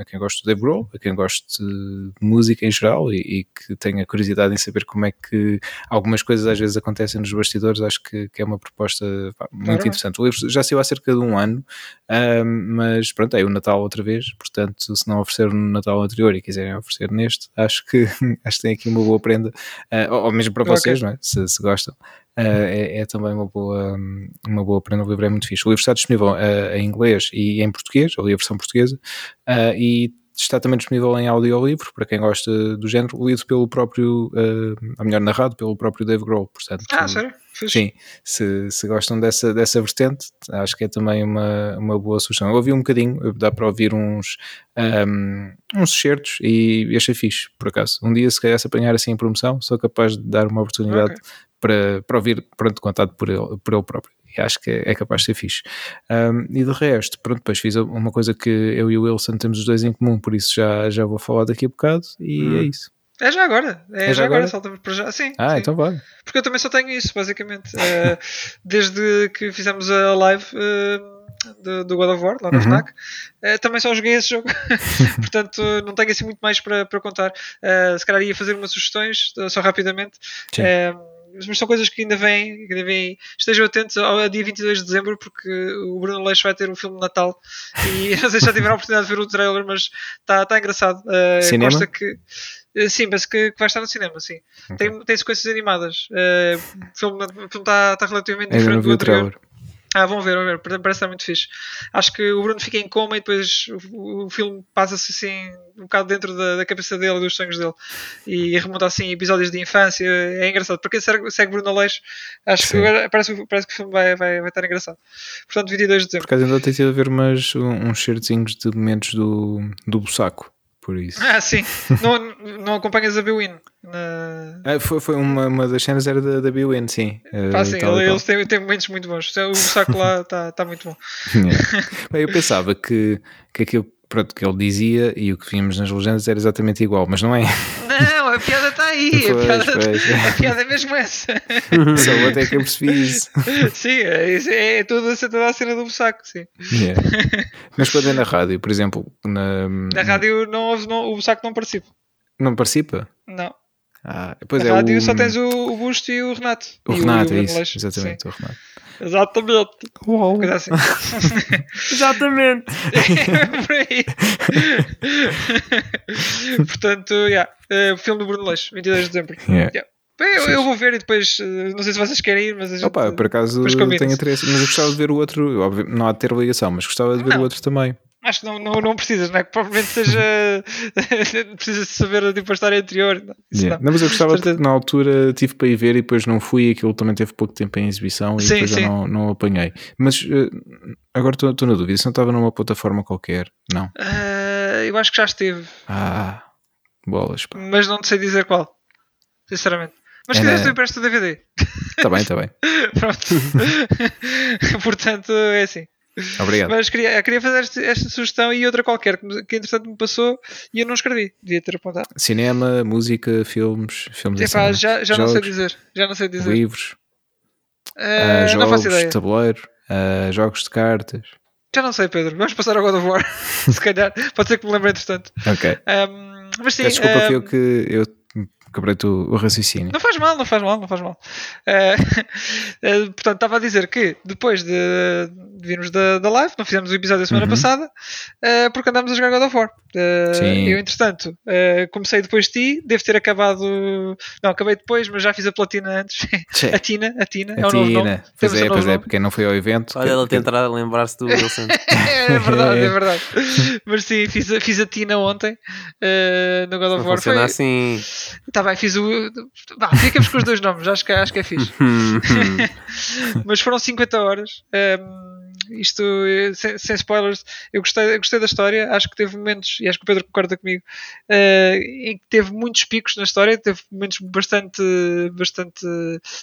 a quem goste do Dave Grohl, a quem goste de música em geral e, e, que tenha curiosidade em saber como é que algumas coisas às vezes acontecem nos bastidores, acho que, que é uma proposta pá, muito claro. interessante. O livro já saiu há cerca de um ano, um, mas pronto, é o Natal outra vez, portanto, se não ofereceram no Natal anterior e quiserem oferecer neste, acho que, acho que tem aqui uma boa prenda, uh, ou mesmo para vocês, não é? Se, se gostam. Uh, é, é, também uma boa, uma boa prenda. O livro é muito fixe. O livro está disponível uh, em inglês e em português, ou a versão portuguesa, uh, e está também disponível em audiolivro, para quem gosta do género, lido pelo próprio, uh, a melhor narrado, pelo próprio Dave Grohl. Portanto, Ah, sério? Fixe. Sim, se, se gostam dessa, dessa vertente, acho que é também uma, uma boa sugestão. Eu ouvi um bocadinho, dá para ouvir uns, um, uns certos e achei fixe, por acaso. Um dia, se calhar, se apanhar assim em promoção, sou capaz de dar uma oportunidade Ok. para, para ouvir, pronto, contado por ele, por ele próprio. E acho que é, é capaz de ser fixe. Um, e de resto, pronto, depois fiz uma coisa que eu e o Wilson temos os dois em comum, por isso já, já vou falar daqui a bocado e Hum. é isso. É já agora. É, É já já agora, agora? saltamos para já. Sim. Ah, sim. então vai. Porque eu também só tenho isso, basicamente. Eh, desde que fizemos a live eh, do, do God of War, lá no Uhum. FNAC, eh, também só joguei esse jogo. Portanto, não tenho assim muito mais para, para contar. Eh, se calhar ia fazer umas sugestões, só rapidamente. Sim. Mas são coisas que ainda vêm, que ainda vêm. Estejam atentos ao ao dia 22 de dezembro, porque o Bruno Leixo vai ter um filme de Natal. E não sei se já tiveram a oportunidade de ver o trailer, mas está tá engraçado. Eh, Cinema? Consta que. eh, Sim, penso que, que vai estar no cinema, sim. Tem, tem sequências animadas. Eh, o filme está tá relativamente Ainda não diferente vi do o trailer. Ah, vão ver, vão ver. Parece muito fixe. Acho que o Bruno fica em coma e depois o, o filme passa-se assim um bocado dentro da, da cabeça dele, dos sonhos dele. E remonta assim episódios de infância. É engraçado. Para quem segue, segue Bruno Aleixo, acho Sim. que parece, que- parece que o filme vai, vai, vai estar engraçado. Portanto, 22 de Por dezembro. acaso ainda tenho a ver umas, um- uns certinhos de momentos do, do Bussaco, por isso. Ah, sim. não, não acompanhas a Bewin. Na... Ah, foi, foi uma, uma das cenas era da, da BUN, sim. Ah, Ah, sim, tal eles têm, têm momentos muito bons. O saco lá está tá muito bom. Bem, eu pensava que, que aquilo pronto, que ele dizia e o que vimos nas legendas era exatamente igual, mas não é. Não, a piada está aí. a, Pois, piada, pois. a piada é mesmo essa. Só até que eu percebi isso. sim, é, é, toda, toda a cena do saco, sim. Yeah. Mas quando é na rádio, por exemplo, na, Na rádio não, não, o saco não participa. não participa? Não. Ah, pois Na é rádio o, só tens o, o Busto e o Renato. o E Renato, e é o isso, exatamente, o Renato. Exatamente. Uau. Coisa assim. Exatamente. Por aí. Portanto, yeah, o filme do Bruno Leixo, 22 de dezembro. Yeah. Yeah. Bem, Eu, eu vou ver e depois, eh, não sei se vocês querem ir, mas a gente... Opa, por acaso tenho interesse, mas eu gostava de ver o outro, óbvio, não há de ter ligação, mas gostava de ver Não. o outro também. Acho que não, não, não precisas, não é? Que provavelmente seja. precisas de saber tipo, a história anterior. Não, Yeah. não. Mas eu gostava na altura tive para ir ver e depois não fui, aquilo também teve pouco tempo em exibição e Sim, depois sim. eu não, não apanhei. Mas eh, agora estou na dúvida, se não estava numa plataforma qualquer, não. Ah, eu acho que já esteve, Ah, bolas, pá. mas não sei dizer qual. Sinceramente. Mas se Era- quiseres, eu empresto o DVD. Está bem, está bem. Pronto. Portanto, é assim. Obrigado. Mas queria, queria fazer esta, esta sugestão e outra qualquer que, que entretanto me passou e eu não escrevi. Devia ter apontado. Cinema, música, filmes, filmes Epá, cinema. já, já não sei Jogos, dizer. Já não sei dizer. livros, faço jogos, ideia. tabuleiro, ah, jogos de cartas. Já não sei, Pedro. Vamos passar ao God of War. Se calhar. Pode ser que me lembre entretanto. Ok. Ahm, mas sim, desculpa, foi eu que eu quebrei-te o, o raciocínio. Não faz mal, não faz mal, não faz mal. Eh, eh, portanto, estava a dizer que depois de, de virmos da, da live, não fizemos o episódio da semana Uhum. passada, eh, porque andámos a jogar God of War. Sim. eu, entretanto, comecei depois de ti, devo ter acabado. Não, acabei depois, mas já fiz a platina antes. A Tina, a Tina, é A o novo nome. Tina. Temos Pois o é, pois é, nome. porque quem não foi ao evento. Olha que- ela que- tentar lembrar-se do Wilson. é verdade, é verdade. Mas sim, fiz a, fiz a Tina ontem no God Não of War. funciona Foi, assim. Tá bem, fiz o. Vá, ficamos com os dois nomes, acho que, acho que é fixe. Hum, mas foram 50 horas. Ehm, isto, sem, sem spoilers, eu gostei, eu gostei da história. Acho que teve momentos, e acho que o Pedro concorda comigo, eh, em que teve muitos picos na história, teve momentos bastante, bastante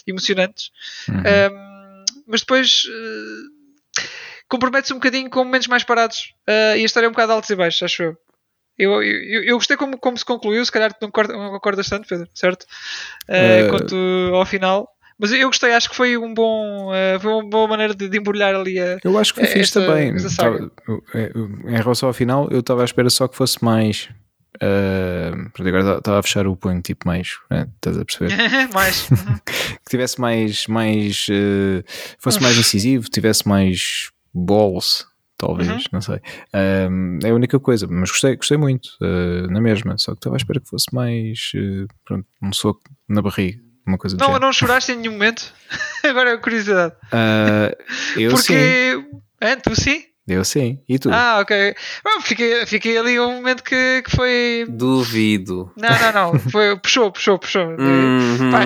emocionantes. Uhum. Ehm, mas depois eh, compromete-se um bocadinho com momentos mais parados. eh, e a história é um bocado altos e baixos, acho eu. Eu, eu, eu gostei como, como se concluiu, se calhar não concordas, não concordas tanto, Pedro, certo? Eh, Eh, Quanto ao final. Mas eu gostei, acho que foi um bom, eh, foi uma boa maneira de, de embrulhar ali a. Eu acho que foi fixe essa- também. Tava- em relação ao final, eu estava à espera só que fosse mais. Uh, agora estava a fechar o punho, tipo mais. né, estás a perceber? mais. que tivesse mais. mais uh, fosse mais incisivo, tivesse mais balls, talvez, Uhum. não sei. Um, é a única coisa, mas gostei, gostei muito, uh, na mesma. Só que estava à espera que fosse mais. uh, pronto, um soco na barriga, uma coisa não, não choraste em nenhum momento. Agora é curiosidade. Uh, eu sim. Porque. É, tu sim? Eu sim. E tu? Ah, ok. Bom, fiquei, fiquei ali um momento que, que foi. Duvido. Não, não, não. Foi, puxou, puxou, puxou. Uhum. Pá,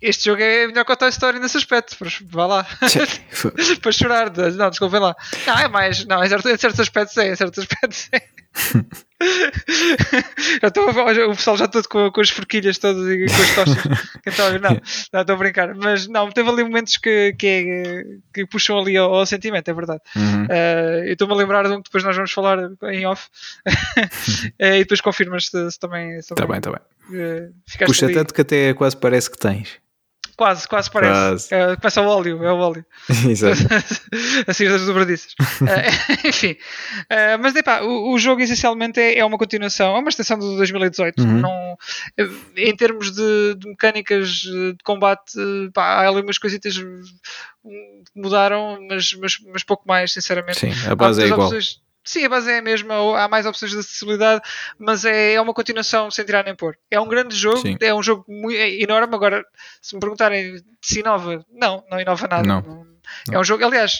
este jogo é melhor contar a história nesse aspecto. Vá lá. para chorar. Não, desculpem lá. Não, é mais. Não, em certos, em certos aspectos é. Em certos aspectos é. já estou a ver- o pessoal já todo com, com as forquilhas todas e com as tochas. Está ver? Não, não, estou a brincar. Mas não, teve ali momentos que, que, é- que puxam ali ao, ao sentimento, é verdade. Uhum. Eh, eu estou-me a lembrar de um que depois nós vamos falar em off Eh, e depois confirmas se, se também, Tá também bem, tá bem. ficaste Puxa ali. tanto que até quase parece que tens. Quase, quase parece. Quase. Começa o óleo, é o óleo. Exato. assim das dobradiças. Eh, enfim, Eh, mas epá, o, o jogo essencialmente é, é uma continuação, é uma extensão do 2018. Uhum. Não, eh, em termos de, de mecânicas de combate, pá, há ali umas coisitas hum, que mudaram, mas, mas, mas pouco mais, sinceramente. Sim, a base é igual. opções- Sim, a base é a mesma, há mais opções de acessibilidade, mas é, é uma continuação sem tirar nem pôr. É um grande jogo, Sim. é um jogo muito, é enorme. Agora, se me perguntarem se inova, não, não inova nada. Não. É um jogo, aliás,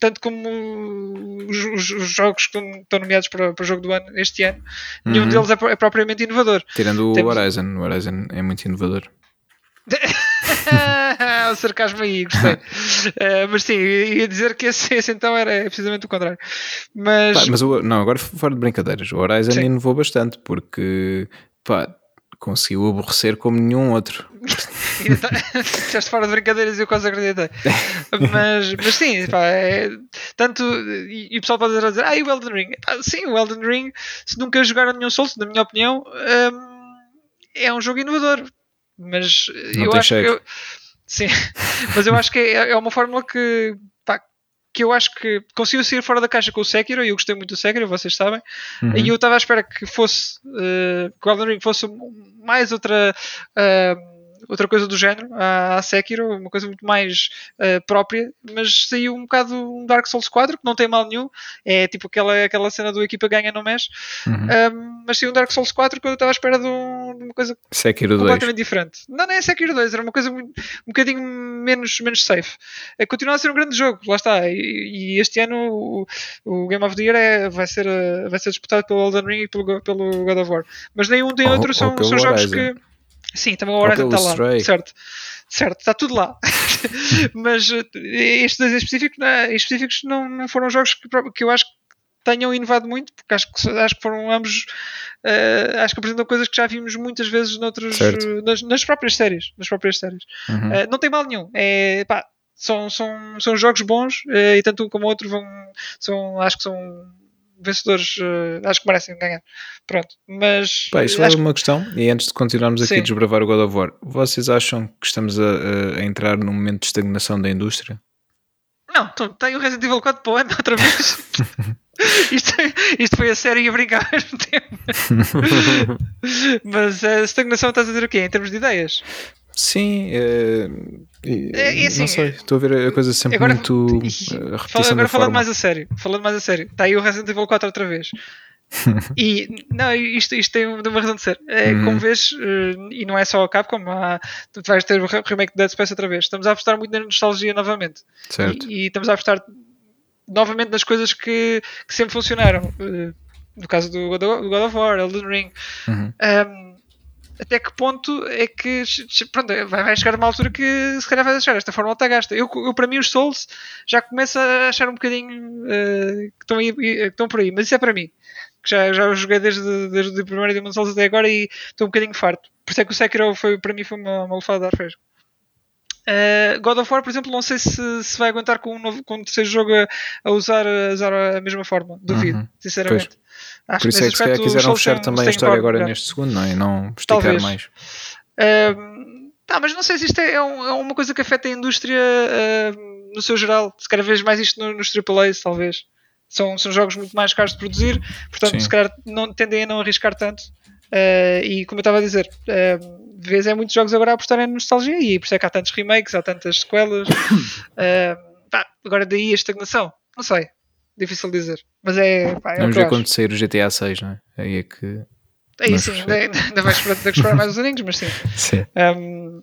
tanto como os, os- os jogos que estão, nomeados para, para o jogo do ano este ano, nenhum Uhum. deles é, é propriamente inovador. Tirando o Temos- Horizon. O Horizon é muito inovador. o sarcasmo aí, gostei. Eh, mas sim, ia dizer que esse, esse então era precisamente o contrário. Mas, Pá, mas o, não, agora fora de brincadeiras, o Horizon Sim. inovou bastante porque pá, conseguiu aborrecer como nenhum outro. Ainda tá- Estiveste fora de brincadeiras e eu quase acreditei. Mas, mas sim, pá, é, tanto. E, o pessoal pode dizer, ah, e o Elden Ring? Sim, o Elden Ring, se nunca jogaram nenhum Souls, na minha opinião, hum, é um jogo inovador. Mas Não eu acho que. cheiro. eu- sim, mas eu acho que é, é uma fórmula que. pá, que eu acho que conseguiu sair fora da caixa com o Sekiro e eu gostei muito do Sekiro, vocês sabem. Uhum. E eu estava à espera que fosse eh, que o Elden Ring fosse mais outra eh, outra coisa do género à, à Sekiro, uma coisa muito mais eh, própria, mas saiu um bocado um Dark Souls 4 que não tem mal nenhum, é tipo aquela, aquela cena do equipa ganha não mexe, Uhum. Um, mas saiu um Dark Souls 4 que eu estava à espera de, um- de uma coisa Sekiro 2. completamente diferente. Não, nem é Sekiro 2, era uma coisa muito- um bocadinho menos, menos safe. É, continua a ser um grande jogo, lá está. E, e este ano o, o Game of the Year é, vai, ser, eh, vai ser disputado pelo Elden Ring e pelo, pelo God of War. Mas nenhum nem Ou- outro ou são, são jogos que. Sim, também o Horizon está lá. Stray. Certo. Certo, está tudo lá. Mas eh, estes dois em específico, não- em específicos não, não foram jogos que, que eu acho que tenham inovado muito, porque acho que, acho que foram ambos. eh, acho que apresentam coisas que já vimos muitas vezes noutros, eh, nas, nas próprias séries. Nas próprias séries. Uhum. Eh, não tem mal nenhum. É, pá, são, são, são jogos bons eh, e tanto um como o outro vão, são, acho que são vencedores, eh, acho que merecem ganhar. Pronto, mas Pá, isto acho leva uma questão, e antes de continuarmos aqui Sim. a desbravar o God of War, vocês acham que estamos a, a- entrar num momento de estagnação da indústria? Não, tu- tem o Resident Evil 4 para o ano outra vez. isto, isto foi a sério e a brincar ao mesmo tempo. Mas a estagnação estás a dizer o quê? Em termos de ideias? Sim, é, É, e assim, não sei, estou a ver a coisa sempre agora- muito repetição agora falando mais a sério, falando mais a sério, está aí o Resident Evil 4 outra vez. e não, isto, isto tem uma razão de ser. É, Uhum. Como vês, eh, e não é só a Capcom, há, tu vais ter o re- remake de Dead Space outra vez. Estamos a apostar muito na nostalgia novamente. Certo. E, e estamos a apostar novamente nas coisas que, que sempre funcionaram. Eh, no caso do God of- do God of War, Elden Ring. Uhum. Um, até que ponto é que pronto, vai, chegar uma altura que se calhar vai deixar esta forma está gasta. Eu, eu, para mim, os Souls já começo a achar um bocadinho eh, que, estão aí, que estão por aí, mas isso é para mim. Que já, já joguei desde, desde o primeiro Demon Souls até agora e estou um bocadinho farto. Por isso é que o Sekiro foi, para mim foi uma, uma lefada de ar fresco. Uh, God of War, por exemplo, não sei se, se vai aguentar com um, novo, com um terceiro jogo a, a usar, a usar a mesma forma. Duvido, Uhum. sinceramente. Acho Por isso nesse é que se quiseram fechar também a história agora neste segundo, não é? E não esticar Talvez. mais. Ahm, tá, mas não sei se isto é, é um- é uma coisa que afeta a indústria ahm, no seu geral. Se calhar vejo mais isto no- nos AAAs, talvez. São, são jogos muito mais caros de produzir, portanto, Sim. se calhar não, tendem a não arriscar tanto. Ah, e como eu estava a dizer, vez é muitos jogos agora a apostarem na nostalgia e por isso é que há tantos remakes, há tantas sequelas. Ahm, pá, agora daí a estagnação, não sei, difícil dizer, mas é, pá, é Vamos ver quando sair o GTA 6, não é? Aí é que. Aí sim, ainda, vais esperar, mais uns aninhos, mas sim. Sim. Um,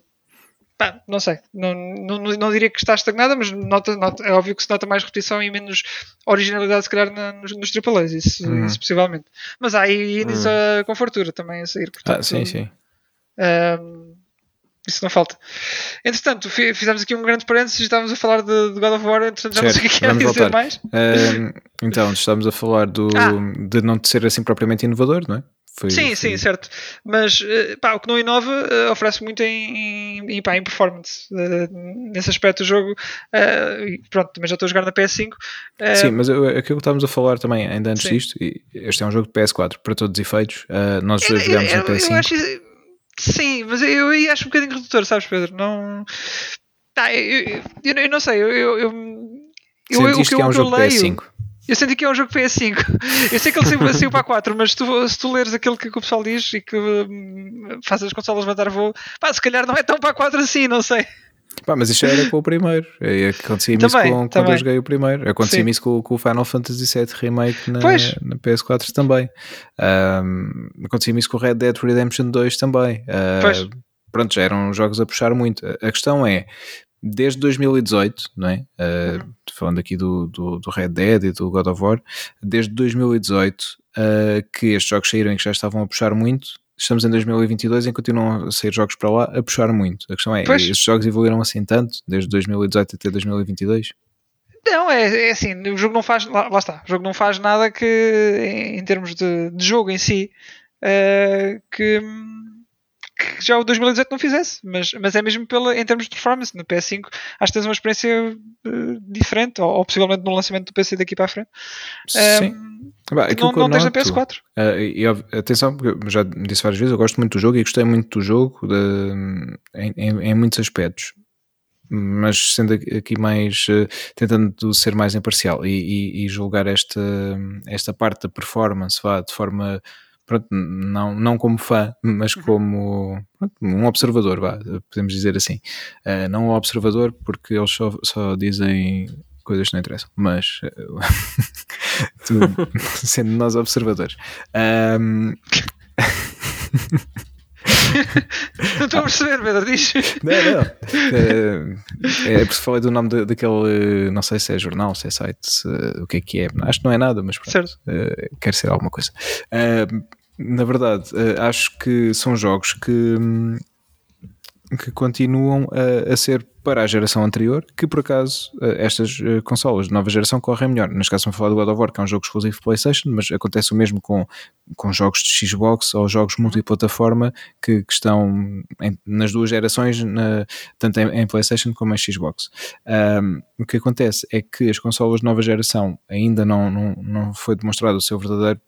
pá, não sei, não, não, não diria que está estagnada, mas nota, nota, é óbvio que se nota mais repetição e menos originalidade, se calhar, na, nos, nos AAAs, isso, Uhum. isso possivelmente. Mas há aí indies a- com fartura também a sair, portanto, Ah, sim, sim. Ahm, isso não falta. Entretanto, fi- fizemos aqui um grande parênteses e estávamos a falar de, de God of War, entretanto já não sei o que é que é vamos dizer voltar. mais. Ahm, então, estamos a falar do, Ah. de não ser assim propriamente inovador, não é? Foi- Sim, foi- sim, certo. Mas eh, pá, o que não inova eh, oferece muito em, em, pá, em performance. Eh, nesse aspecto do jogo, pronto, também já estou a jogar na PS5. eh, Sim, mas eu- aquilo que estávamos a falar também, ainda antes Sim. disto, este é um jogo de PS4 para todos os efeitos. nós dois eu- jogámos eu- na eu PS5. acho isso- sim, mas eu aí acho um bocadinho redutor, sabes, Pedro? Não. Tá, eu, eu, eu- eu não sei, eu. eu, eu eu- o Sentiste que é eu- um o que eu jogo leio- PS5. Eu senti que é um jogo PS5. Eu sei que ele saiu, saiu para a 4, mas se tu, se tu leres aquilo que, que o pessoal diz e que hum, faz as consolas levantar voo, pá, se calhar não é tão para a 4 assim, não sei. Pá, mas isto era com o primeiro. É, Acontecia-me isso Também, com, quando também. eu joguei o primeiro. Acontecia-me isso com, com o Final Fantasy VII Remake na, na PS4 também. Ahm, Acontecia-me isso com o Red Dead Redemption 2 também. Pois. pronto, já eram jogos a puxar muito. A questão é, desde 2018, não é? Ah, Uhum. Falando aqui do, do, do Red Dead e do God of War, desde 2018 ah, que estes jogos saíram e que já estavam a puxar muito. Estamos em 2022 e continuam a sair jogos para lá a puxar muito. A questão é, Pois. estes jogos evoluíram assim tanto, desde 2018 até 2022? Não, é, é assim, o jogo não faz. Lá, lá está, o jogo não faz nada que, em, termos de, de jogo em si, eh, que, que já o 2018 não fizesse. Mas, mas é mesmo pela, em termos de performance. No PS5 acho que tens uma experiência eh, diferente, ou, ou possivelmente no lançamento do PC daqui para a frente. Sim. Eh, Bah, que não, que não tens na noto- PS4. Ah, e, e, atenção, porque eu já disse várias vezes, eu gosto muito do jogo e gostei muito do jogo de- em, em- em muitos aspectos. Mas sendo aqui mais eh, tentando ser mais imparcial e, e- e julgar esta, esta parte da performance vá, de forma pronto, não, não como fã, mas Uhum. como pronto, um observador, vá, podemos dizer assim. Ah, não um observador, porque eles só, só dizem coisas que não interessam, mas eh, tu, sendo nós observadores. Ahm, Não estou a perceber, Pedro, diz. não, não. Eh, é porque falei do nome da- daquele, não sei se é jornal, se é site, se- o que é que é. Acho que não é nada, mas pronto, Certo. eh, quer ser alguma coisa. Ahm, na verdade, eh, acho que são jogos que, hum, que continuam a, a ser para a geração anterior, que por acaso eh, estas eh, consolas de nova geração correm melhor. Neste caso, vamos falar do God of War, que é um jogo exclusivo de PlayStation, mas acontece o mesmo com, com jogos de Xbox ou jogos multiplataforma que, que estão em- nas duas gerações, na- tanto em, em PlayStation como em Xbox. Ahm, o que acontece é que as consolas de nova geração ainda não, não, não foi demonstrado o seu verdadeiro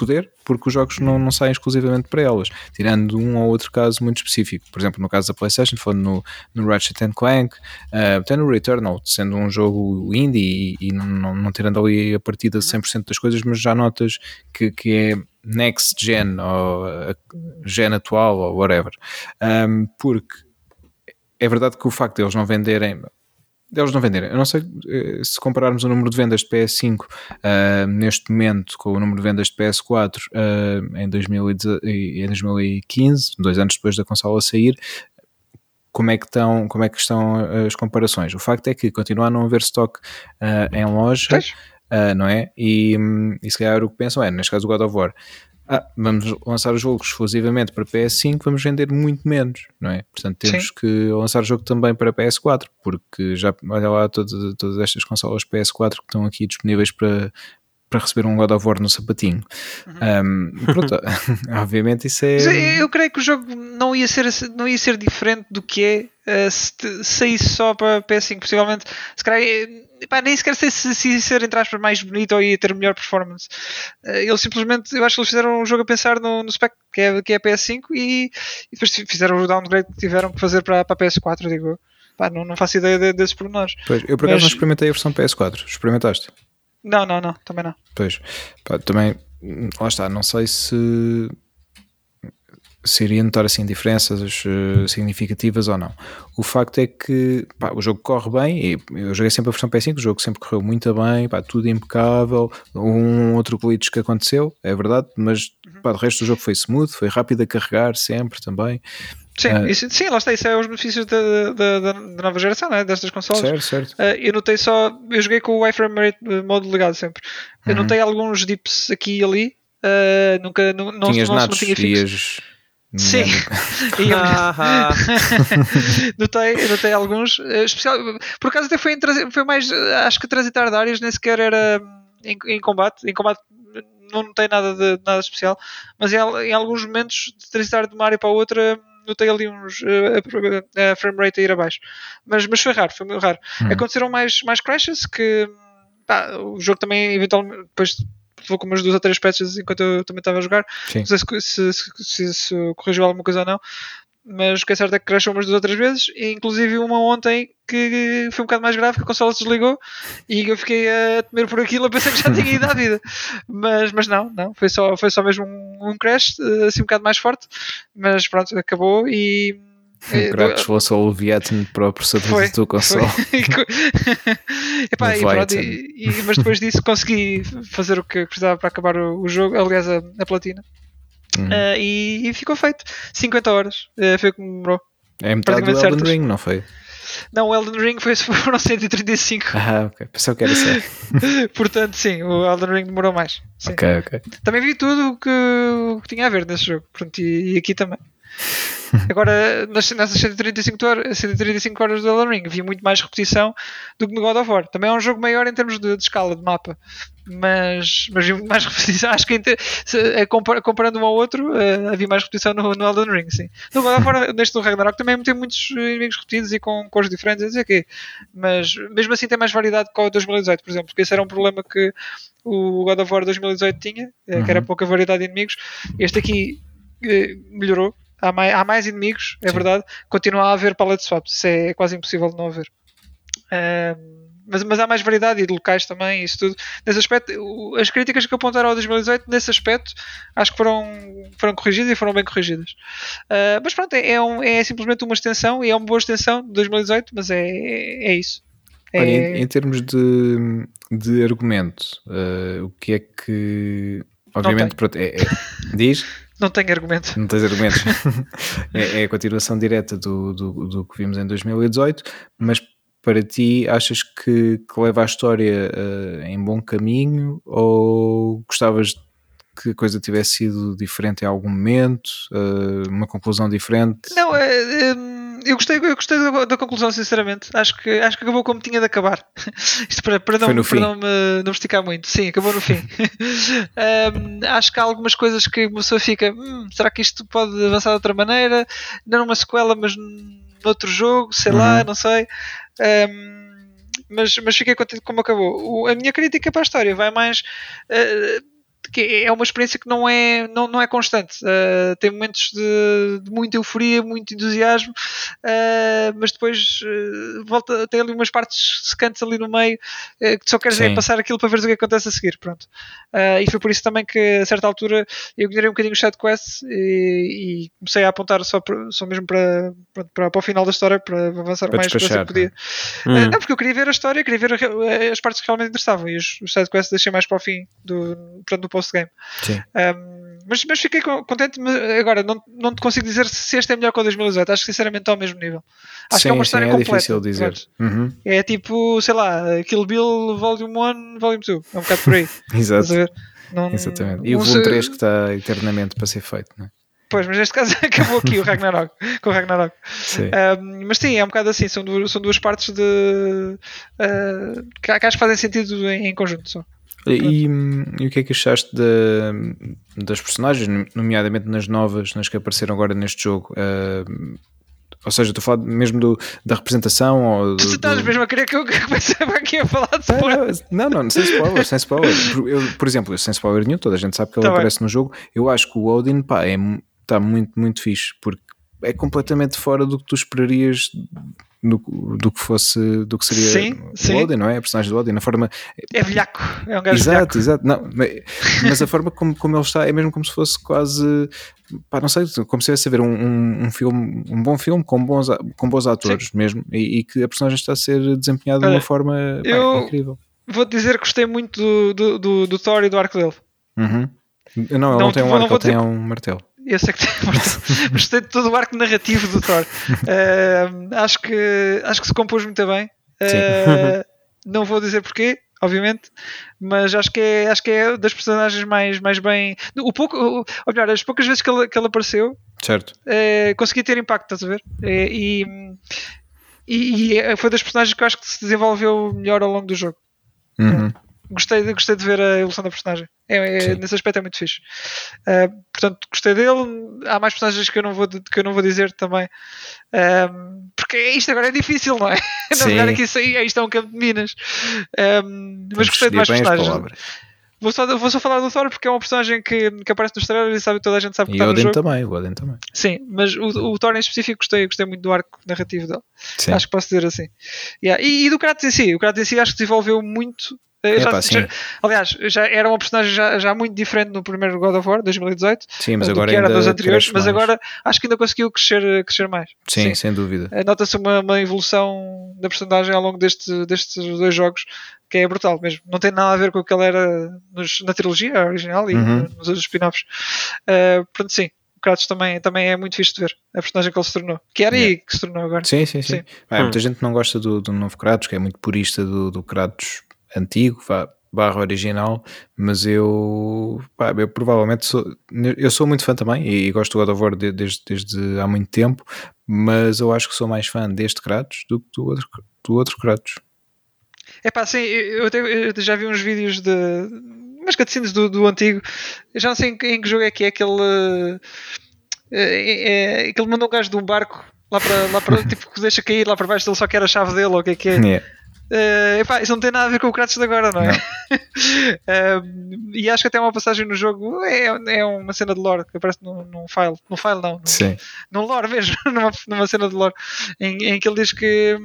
poder, porque os jogos não, não saem exclusivamente para elas, tirando um ou outro caso muito específico. Por exemplo, no caso da PlayStation, falando no, no Ratchet and Clank, uh, até no Returnal, sendo um jogo indie e, e não, não tirando ali a partida de 100% das coisas, mas já notas que, que é next gen ou uh, gen atual ou whatever. Um, porque é verdade que o facto de eles não venderem deles não venderem. Eu não sei eh, se compararmos o número de vendas de PS5 uh, neste momento com o número de vendas de PS4 uh, em, 2010 em 2015, dois anos depois da consola sair, como é que estão, como é que estão as comparações? O facto é que continua a não haver stock uh, em loja, uh, não é? E, hum, e se calhar o que pensam é, neste caso o God of War, ah, vamos lançar o jogo exclusivamente para PS5, vamos vender muito menos, não é? Portanto, temos Sim. que lançar o jogo também para PS4, porque já, olha lá, todas, todas estas consolas PS4 que estão aqui disponíveis para, para receber um God of War no sapatinho. Um, pronto, obviamente isso é. Eu, eu creio que o jogo não ia ser, não ia ser diferente do que é eh, se te- saísse só para PS5. Possivelmente, se calhar, eh, pá, nem sequer sei se, se ia ser, entre aspas, mais bonito ou ia ter melhor performance. Eh, eles simplesmente, eu acho que eles fizeram um jogo a pensar no, no spec que é, que é PS5 e, e depois fizeram o downgrade que tiveram que fazer para, para a PS4, digo. Pá, não, não faço ideia de- desses pormenores. Pois, eu por acaso Mas- não experimentei a versão PS4. Experimentaste? Não, não, não, também não. Pois, pá, também, lá está, não sei se se iria notar assim diferenças eh, significativas ou não. O facto é que pá, o jogo corre bem, e eu joguei sempre a versão PS5, o jogo sempre correu muito bem, pá, tudo impecável, um outro glitch que aconteceu, é verdade, mas pá, de resto o jogo foi smooth, foi rápido a carregar sempre também. Sim, Ah. isso, sim, lá está, isso é os benefícios da, da, nova geração, né? destas consoles. Certo, certo. Ah, eu notei só, eu joguei com o iframe rate eh, modo ligado sempre. Eu Uhum. notei alguns dips aqui e ali, ah, nunca, não, não, Tinhas não se natos mantinha fixo. Sim. Eu- notei, notei alguns. eh, Especial, por acaso até foi, foi mais. eh, Acho que transitar de áreas nem sequer era em, em combate. Em combate não notei nada de nada especial, mas em, em alguns momentos de transitar de uma área para a outra notei ali uns eh, a, a frame rate a ir abaixo. Mas, mas foi raro, foi muito raro. Hum. Aconteceram mais, mais crashes que pá, o jogo também eventualmente depois levou com umas duas ou três patches enquanto eu também estava a jogar. Sim. Não sei se, se, se, se- se corrigiu alguma coisa ou não. Mas o que é certo é que crashou umas duas ou três vezes, e inclusive uma ontem que foi um bocado mais grave, que a consola se desligou e eu fiquei a temer por aquilo, a pensar que já tinha ido à vida. Mas, mas não, não, foi só, foi só mesmo um, um crash, assim um bocado mais forte, mas pronto, acabou e. eh, Kratos lançou o Vietnam para o processador Foi, do teu console. foi. Epá, e pronto, e- e- mas depois disso consegui fazer o que precisava para acabar o, o jogo, aliás, a, a platina. Ah, e, e ficou feito. 50 horas. eh, foi o que me demorou. É metade do Elden certas. Ring, não foi? Não, o Elden Ring foi, foram 135. Ah, ok. Pensava que era sério. Portanto, sim, o Elden Ring demorou mais. Sim. ok, ok. Também vi tudo o que, o que tinha a ver nesse jogo. Pronto, e, e aqui também. Agora, nas, nessas 135 horas, 135 horas do Elden Ring, vi muito mais repetição do que no God of War. Também é um jogo maior em termos de, de escala, de mapa. Mas, mas vi muito mais repetição. Acho que ter- se- eh, compar- comparando um ao outro, eh, havia mais repetição no, no Elden Ring, sim. No God of War, neste do Ragnarok, também tem muitos inimigos repetidos e com cores diferentes, não sei o quê. Mas mesmo assim tem mais variedade que o 2018, por exemplo, porque esse era um problema que o God of War 2018 tinha, eh, que era Uhum. pouca variedade de inimigos. Este aqui eh, melhorou. Há mais, há mais inimigos, é Sim. verdade. Continua a haver palette swaps, isso é quase impossível de não haver. Ahm, mas, mas há mais variedade e de locais também, isso tudo. Nesse aspecto, as críticas que apontaram ao 2018, nesse aspecto, acho que foram, foram corrigidas e foram bem corrigidas. Ah, mas pronto, é, é um- é simplesmente uma extensão e é uma boa extensão de 2018, mas é, é isso. É- Olha, em, em termos de, de argumento, eh, o que é que. Obviamente, pronto, é, é- diz, Não tenho argumento. não tens argumentos. é, é a continuação direta do, do, do que vimos em 2018, mas para ti achas que, que leva a história eh, em bom caminho ou gostavas que a coisa tivesse sido diferente em algum momento, eh, uma conclusão diferente? Não, é, hum, eu gostei, eu gostei da, da conclusão, sinceramente. Acho que, acho que acabou como tinha de acabar. Isto para, para, não, para não, me, não me esticar muito. Sim, acabou no fim. Hum, acho que há algumas coisas que a pessoa fica: "Hum, será que isto pode avançar de outra maneira? Não numa sequela, mas noutro jogo, sei lá, Uhum. não sei. Hum, mas, mas fiquei contente como acabou. O- a minha crítica para a história vai mais. eh, que é uma experiência que não é, não, não é constante. Uh, tem momentos de, de muita euforia, muito entusiasmo, uh, mas depois uh, volta, tem ali umas partes secantes ali no meio que só queres é passar aquilo para ver o que acontece a seguir. Pronto. E foi por isso também que a certa altura eu ignorei um bocadinho os side quests e, e comecei a apontar só, para- só mesmo para, pronto, para, para o final da história, para avançar o Para mais despachar, que podia. Hum. Uh, não, porque eu queria ver a história, queria ver as partes que realmente interessavam e os, os side quests deixei mais para o fim do, portanto, do post-game. Sim. Um, mas, mas fiquei co- contente. Agora, não, não te consigo dizer se este é melhor que o 2018. Acho que sinceramente está ao mesmo nível. Acho sim, que é uma sim, história é completa. difícil dizer. Uhum, É tipo, sei lá, Kill Bill Volume 1, Volume 2. É um bocado por aí. Exato. Não- Exatamente. E o volume sei- 3 que está eternamente para ser feito, não é? Pois, mas neste caso acabou aqui o Ragnarok. Com o Ragnarok. Sim. Um, mas sim, é um bocado assim. São duas, são duas partes de. uh, que, que acho que fazem sentido em, em conjunto. Só. E, e o que é que achaste da- das personagens, nomeadamente nas novas, nas que apareceram agora neste jogo? Ah, ou seja, estou a falar mesmo do, da representação ou Tu do, estás do- mesmo a querer que eu comece aqui a falar de spoiler. Não, não, não, sem spoiler, sem spoiler. Por, eu, por exemplo, sem spoiler nenhum, toda a gente sabe que ele Tá bem. aparece no jogo. Eu acho que o Odin, pá, é, está muito, muito fixe, porque é completamente fora do que tu esperarias do, do que fosse, do que seria Sim, o sim. Odin, não é? A personagem do Odin, a forma É velhaco. É um gajo exato, velhaco. exato. Não, mas, a forma como, como ele está é mesmo como se fosse quase, pá, não sei, como se estivesse a ver um, um, um filme, um bom filme com bons, com bons atores mesmo e, e que a personagem está a ser desempenhada de Olha, uma forma pá, eu- incrível. Vou-te dizer que gostei muito do, do, do, do Thor e do arco dele. Uhum. Não, ele não, Não, tem um vou- arco, vou ele tem um martelo. Eu sei que gostei de todo o arco narrativo do Thor. Uh, acho, que, acho que se compôs muito bem. Uh, não vou dizer porquê, obviamente, mas acho que é, acho que é das personagens mais, mais bem. O pouco, ou melhor, as poucas vezes que ele, que ele apareceu, certo. Uh, consegui ter impacto, estás a ver? E, e, e, foi das personagens que eu acho que se desenvolveu melhor ao longo do jogo. Uhum gostei, gostei de ver a evolução da personagem. É, é nesse aspecto é muito fixe. Uh, portanto, gostei dele. Há mais personagens que eu não vou, que eu não vou dizer também. Um, porque isto agora é difícil, não é? Navegar aqui aí, isto é um campo de minas. Um, mas gostei de mais personagens. Vou só, vou só falar do Thor porque é uma personagem que, que aparece nos trailers e sabe, toda a gente sabe que e está no Odin também, o Odin também. Sim, mas o, o Thor em específico gostei, gostei muito do arco narrativo dele. Sim. Acho que posso dizer assim. Yeah. E, e, do Kratos em si, o Kratos em si acho que desenvolveu muito já, já, aliás, já era uma personagem já, já muito diferente no primeiro God of War 2018 sim, mas agora que era dos anteriores, mas agora acho que ainda conseguiu crescer, crescer mais. Sim, sim. sem dúvida. Eh, nota-se uma, uma, evolução da personagem ao longo deste, destes dois jogos que é brutal mesmo. Não tem nada a ver com o que ele era nos, na trilogia original e uhum. nos outros spin-offs. Uh, portanto, sim, o Kratos também, também é muito fixe de ver a personagem que ele se tornou. Que era yeah. aí que se tornou agora. Sim, sim, sim. sim. hum. Muita gente não gosta do, do novo Kratos, que é muito purista do, do Kratos antigo, barra original, mas eu, pá, eu provavelmente sou, eu sou muito fã também e, gosto do God of War de, desde, desde há muito tempo, mas eu acho que sou mais fã deste Kratos do que do outro, do outro Kratos. É pá, sim, eu, eu, já vi uns vídeos de umas cutscenes do, do antigo, eu já não sei em, em que jogo é que é aquele. É, é, que ele mandou um gajo de um barco lá para, lá para tipo, que deixa cair lá para baixo dele só quer a chave dele ou o que é que é. Yeah. Uh, epá, isso não tem nada a ver com o Kratos de agora, não é? Não. e acho que até uma passagem no jogo é, é uma cena de lore que aparece num, num file. Num file não. Sim. Num lore mesmo, numa, numa cena de lore. Em, em que ele diz que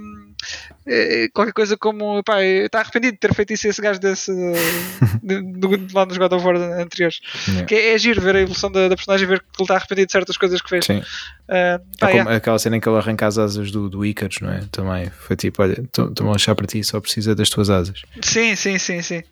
uh, qualquer coisa como pá, está arrependido de ter feito isso esse gajo desse de, de, de, lá nos God of War anteriores. Yeah. Que é, é giro ver a evolução da, da personagem e ver que ele está arrependido de certas coisas que fez. Sim. Uh, pá, é como, Aquela cena em que ele arranca as asas do, do Icarus, não é? Também foi tipo: olha, estou-me a achar para ti, só precisa das tuas asas. Sim, sim, sim, sim.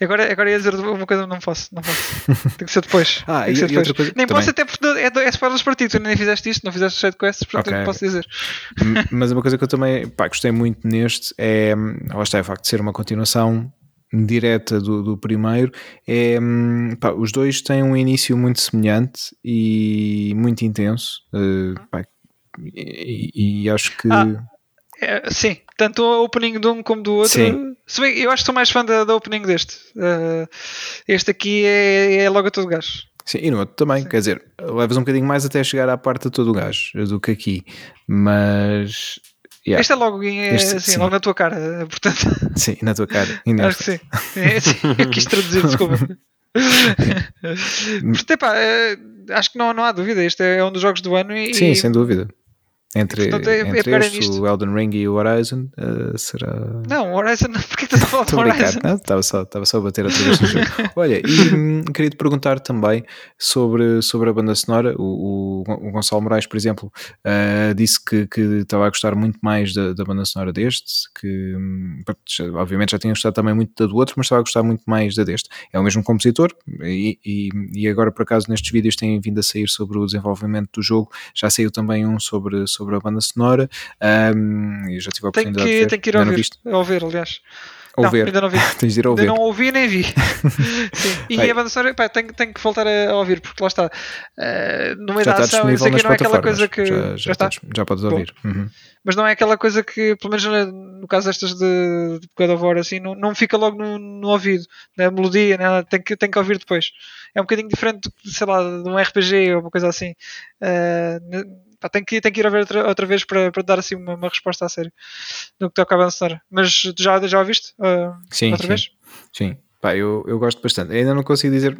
Agora, agora ia dizer uma coisa, não posso, não posso. Tem que ser depois. ah, Tem que ser depois. nem também. posso até porque é, é spoilers para ti, tu nem fizeste isto, não fizeste side quests, portanto okay, não posso dizer. Mas uma coisa que eu também pá, gostei muito neste é, lá está, é o facto de ser uma continuação direta do, do primeiro é hum, pá, os dois têm um início muito semelhante e muito intenso uh, pá, e, e, acho que ah, é, sim, tanto o opening de um como do outro sim. eu acho que sou mais fã da, da opening deste uh, este aqui é, é logo a todo gás Sim, e no outro também, sim. quer dizer, levas um bocadinho mais até chegar à parte de todo o gás do que aqui, mas Yeah. Este é logo, é, este, assim, logo na tua cara, portanto. Sim, na tua cara. Acho que sim. É, sim. Eu quis traduzir, desculpa. Porque, epá, é, acho que não, não há dúvida. Este é um dos jogos do ano. E, sim, sem dúvida. Entre, Portanto, é, entre é este, o Elden Ring e o Horizon, uh, será. Não, o Horizon, porquê que estás a falar do Horizon? Não, estava, só, estava só a bater outra vez no jogo. Olha, e hum, queria te perguntar também sobre, sobre a banda sonora. O, o, o Gonçalo Moraes, por exemplo, uh, disse que, que estava a gostar muito mais da, da banda sonora deste, que hum, obviamente já tinha gostado também muito da do outro, mas estava a gostar muito mais da deste. É o mesmo compositor, e, e, e agora por acaso nestes vídeos têm vindo a sair sobre o desenvolvimento do jogo. Já saiu também um sobre, sobre sobre a banda sonora. Um, e já tive a oportunidade que, de ver. Tem que ir ouvir, ouvir aliás. Não, ainda não vi. Tens de ir a ouvir. Ainda não ouvi nem vi. e a banda sonora, pá, tenho, tenho que voltar a ouvir, porque lá está. Uh, no meio da ação, eu sei que não é aquela coisa que. Já, já, já, está? já podes ouvir. Uhum. Mas não é aquela coisa que, pelo menos no caso destas de, de God of War, assim, não, não fica logo no, no ouvido. Na melodia, né? tem, que, tem que ouvir depois. É um bocadinho diferente, sei lá, de um RPG ou uma coisa assim. Uh, Pá, tenho, que, tenho que ir a ver outra, outra vez para, para dar assim uma, uma resposta a sério no que toca a avançar. Mas já, já ouviste? Uh, sim, outra sim. vez? Sim, Pá, eu, eu gosto bastante. Ainda não consigo dizer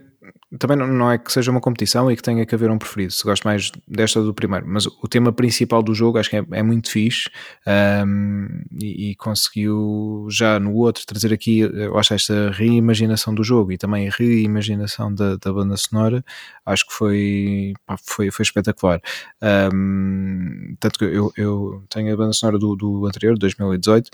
também não, não, é que seja uma competição e que tenha que haver um preferido, se gosto mais desta do primeiro, mas o tema principal do jogo acho que é, é muito fixe um, e, e, conseguiu já no outro trazer aqui, eu acho, esta reimaginação do jogo e também a reimaginação da, da banda sonora, acho que foi, pá, foi, foi espetacular. Um, tanto que eu, eu tenho a banda sonora do, do anterior, 2018.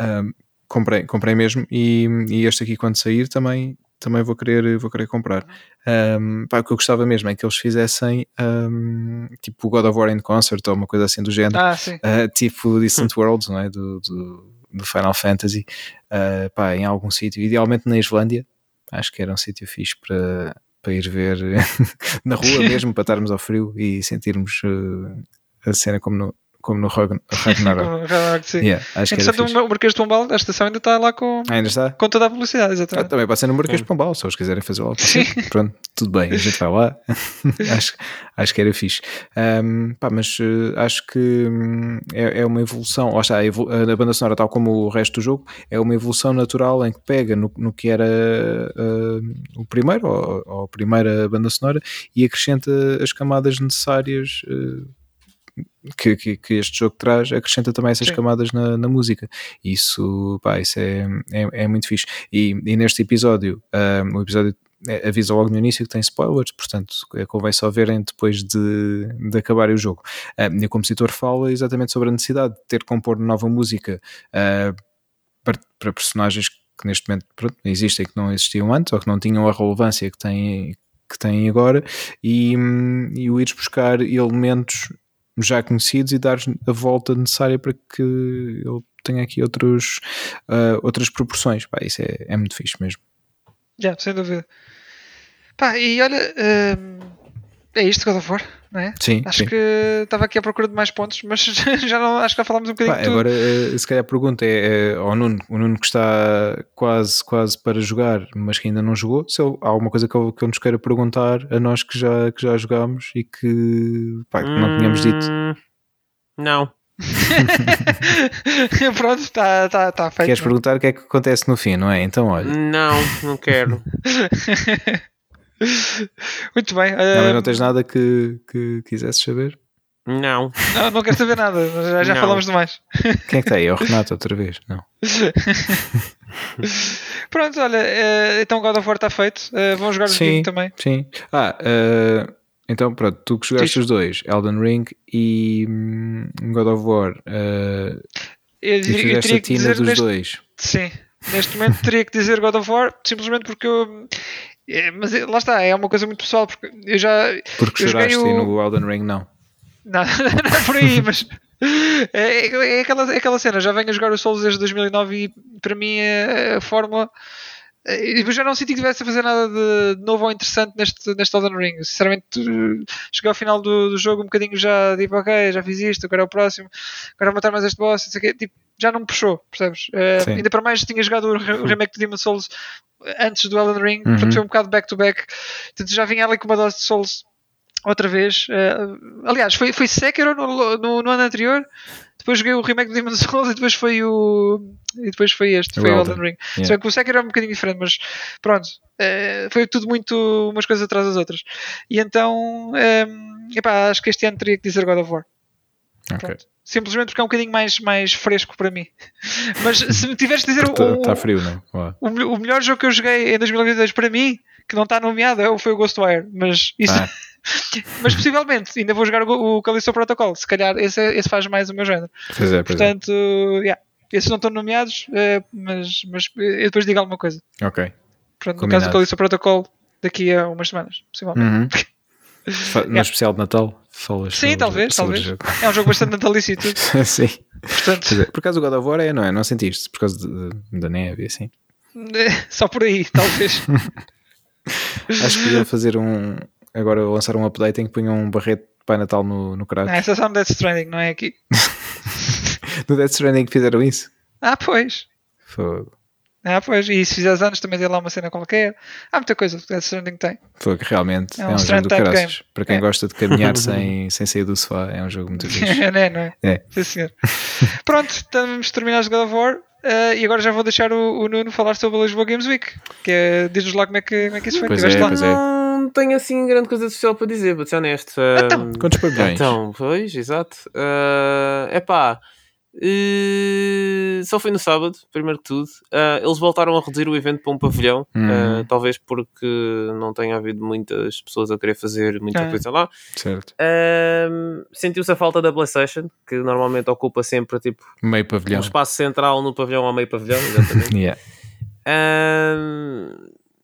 Um, comprei, comprei mesmo e, e este aqui quando sair também também vou querer, vou querer comprar. Um, pá, o que eu gostava mesmo é que eles fizessem um, tipo God of War in Concert ou uma coisa assim do género, Ah, uh, tipo Distant Worlds, não é? Do, do, do Final Fantasy, uh, pá, em algum sítio, idealmente na Islândia. Acho que era um sítio fixe para, para ir ver na rua mesmo, para estarmos ao frio e sentirmos uh, a cena como no, como no Ragn- Ragnarok. Yeah, acho que Entretanto, fixe. o Marquês de Pombal, a estação ainda está lá com, Ah, ainda está? com toda a velocidade, Ah, exatamente. também pode ser no Marquês de Pombal, se eles quiserem fazer lá. Sim. Pronto, tudo bem, a gente vai lá. acho, acho que era fixe. Ahm, pá, mas eh, acho que hum, é, é uma evolução. Ou está, a, evolu- a banda sonora, tal como o resto do jogo, é uma evolução natural em que pega no, no que era ah, o primeiro, ou, ou a primeira banda sonora, e acrescenta as camadas necessárias. eh, que, que, que este jogo traz, acrescenta também essas Sim. camadas na, na música. Isso, pá, isso é, é, é muito fixe. E, e neste episódio, um, o episódio é, avisa logo no início que tem spoilers, portanto é, convém só verem depois de, de acabarem o jogo. Um, e o compositor fala exatamente sobre a necessidade de ter que compor nova música uh, para, para personagens que neste momento pronto, existem, que não existiam antes ou que não tinham a relevância que têm, que têm agora, e, hum, e o ires buscar elementos já conhecidos e dar a volta necessária para que ele tenha aqui outros, uh, outras proporções. Pá, isso é, é muito fixe mesmo. Já, sem dúvida. Pá, e olha, hum, é isto God of War, não é? Sim, Acho sim. que estava aqui à procura de mais pontos, mas já não, acho que já falámos um bocadinho Pá, de tudo. agora, eh, se calhar a pergunta é, é ao Nuno, o Nuno que está quase, quase para jogar, mas que ainda não jogou, se há alguma coisa que ele, que ele nos queira perguntar a nós que já, que já jogámos e que, pá, que não tínhamos dito. Hum, Não. Pronto, está tá, tá feito. Queres perguntar o que é que acontece no fim, não é? Então, olha, Não, não quero. Muito bem. não, mas hum, não tens nada que, que quisesses saber? Não. não, não quero saber nada, já, já Não. falamos demais. Quem é que está aí? É o Renato outra vez? Não. Pronto, olha, eh, então God of War está feito. Eh, vão jogar o Sim. joguinho também. Sim. Ah, eh, então pronto, tu que jogaste Diz. os dois, Elden Ring e hum, God of War, eh, Eu, e diria- eu fizeste teria a que tina dizer dos neste, dois. Sim, neste momento teria que dizer God of War, simplesmente porque eu. É, mas é- lá está, é uma coisa muito pessoal, porque eu já. Porque eu choraste o- no Elden Ring não. Não, não é por aí, mas. É, é aquela, é aquela cena, já venho a jogar o Souls desde 2009 e para mim é a fórmula. é, Eu já não senti que tivesse a fazer nada de novo ou interessante neste, neste Elden Ring. Sinceramente, eh, cheguei ao final do, do jogo um bocadinho já tipo, ok, já fiz isto, agora é o próximo, agora vou matar mais este boss, não sei o quê. Tipo, já não me puxou, percebes? Sim. ainda para mais tinha jogado o, re- o remake de Demon Souls antes do Elden Ring, Uhum. portanto foi um bocado back-to-back. Portanto, já vinha ali com uma dose de Souls outra vez. eh, aliás, foi, foi Sekiro no, no, no ano anterior, depois joguei o remake do Demon Souls e depois foi o. E depois foi este, O foi o Elden. Ring. Yeah. Bem que o Sekiro é um bocadinho diferente, mas pronto, eh, foi tudo muito umas coisas atrás das outras. E então, eh, epá, acho que este ano teria que dizer God of War. Ok. Pronto. Simplesmente porque é um bocadinho mais, mais fresco para mim. Mas se me tiveres de dizer o, Está o, tá frio? Vá. o, melhor- o melhor jogo que eu joguei em 2022 para mim, que não está nomeado, é- foi o Ghostwire. Mas isso. Ah. mas possivelmente ainda vou jogar o, o Callisto Protocol. Se calhar esse, é- esse faz mais o meu género. Pois é, pois é. Portanto, yeah, esses não estão nomeados, eh, mas, mas eu depois digo alguma coisa. Ok. Pronto, no caso do Callisto Protocol, daqui a umas semanas, possivelmente. Uhum. No Yeah. especial de Natal, falas Sim, sobre- talvez, sobre talvez. jogo. É um jogo bastante natalício e tudo. Sim. Portanto, é. Por causa do God of War é, não é? Não sentiste? Por causa de- da neve e assim. só por aí, talvez. Acho que podiam fazer um. Agora lançar um update em que punham um barrete de Pai Natal no, no Kratos. Não, essa é só no Death Stranding, não é aqui. No Death Stranding fizeram isso. Ah, pois. Fogo. Ah, pois. E se fizeres anos também tem lá uma cena qualquer. Há muita coisa que o Death Stranding tem. Fogo, realmente. É É um um, jogo do caraças. game. Para quem É. gosta de caminhar sem, sem sair do sofá, é um jogo muito fixe. não é, não é? É. Sim, senhor. Pronto, estamos terminados God of War. eh, e agora já vou deixar o, o Nuno falar sobre a Lisboa Games Week. Que é, diz-nos lá como é que, como é que isso foi. Pois é, lá? pois é. Não tenho assim grande coisa de especial para dizer, vou ser honesto. Então, Ahm, Quantos pavilhões? Então, pois, exato. É pá, só foi no sábado, primeiro de tudo. Ah, eles voltaram a reduzir o evento para um pavilhão, Hum. ah, talvez porque não tenha havido muitas pessoas a querer fazer muita Ah. coisa lá. Certo. Ahm, Sentiu-se a falta da PlayStation, que normalmente ocupa sempre tipo, Meio um pavilhão. espaço central no pavilhão ao meio pavilhão, exatamente. Yeah.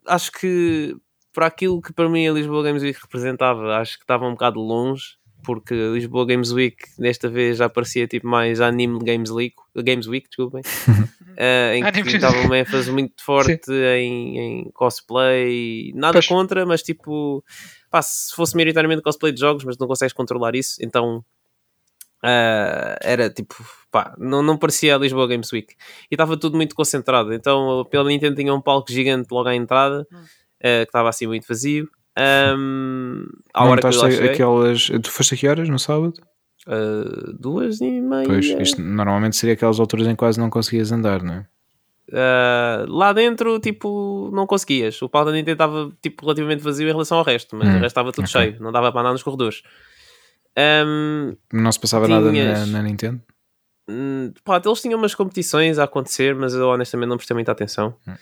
Acho que para aquilo que para mim a Lisboa Games Week representava, acho que estava um bocado longe, porque Lisboa Games Week desta vez já parecia tipo mais Anime Games Week, Games Week, desculpem, uh, em que estava uma ênfase muito forte em, em cosplay, nada Pois. contra, mas tipo, pá, se fosse maioritariamente cosplay de jogos, mas não consegues controlar isso, então ah, era tipo, pá, não, não parecia a Lisboa Games Week e estava tudo muito concentrado. Então, pela Nintendo tinha um palco gigante logo à entrada Hum. ah, que estava assim muito vazio. Ahm, à Não hora que eu lá cheguei, aquelas. Tu foste a que horas no sábado? ah, duas e meia. Pois, isto normalmente seria aquelas alturas em que quase não conseguias andar, não é? Ah, lá dentro, tipo, não conseguias. O palco da Nintendo estava tipo, relativamente vazio em relação ao resto, mas Hum, o resto estava tudo ok. cheio, não dava para andar nos corredores. Ahm, Não se passava nada na, Tinhas- na Nintendo? Hum, pá, eles tinham umas competições a acontecer, mas eu honestamente não prestei muita atenção. Hum.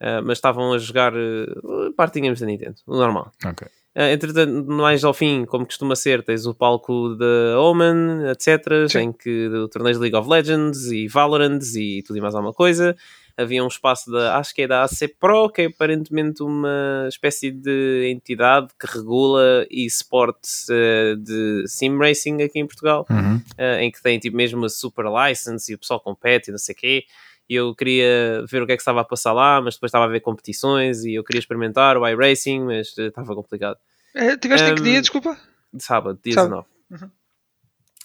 Ah, mas estavam a jogar uh, partinhas da Nintendo, o normal. Ok. Ah, entretanto, mais ao fim, como costuma ser, tens o palco da Omen, etc. Sim. Em que o torneio de League of Legends e Valorant e tudo e mais alguma coisa. Havia um espaço da, acho que é da AC Pro, que é aparentemente uma espécie de entidade que regula esportes uh, de sim racing aqui em Portugal Uhum. eh, em que tem tipo mesmo a super license e o pessoal compete e não sei o quê. E eu queria ver o que é que estava a passar lá, mas depois estava a ver competições e eu queria experimentar o iRacing, mas eh, estava complicado. Eh, tiveste em que dia, desculpa? De sábado, dia Sábado. 19. Uhum.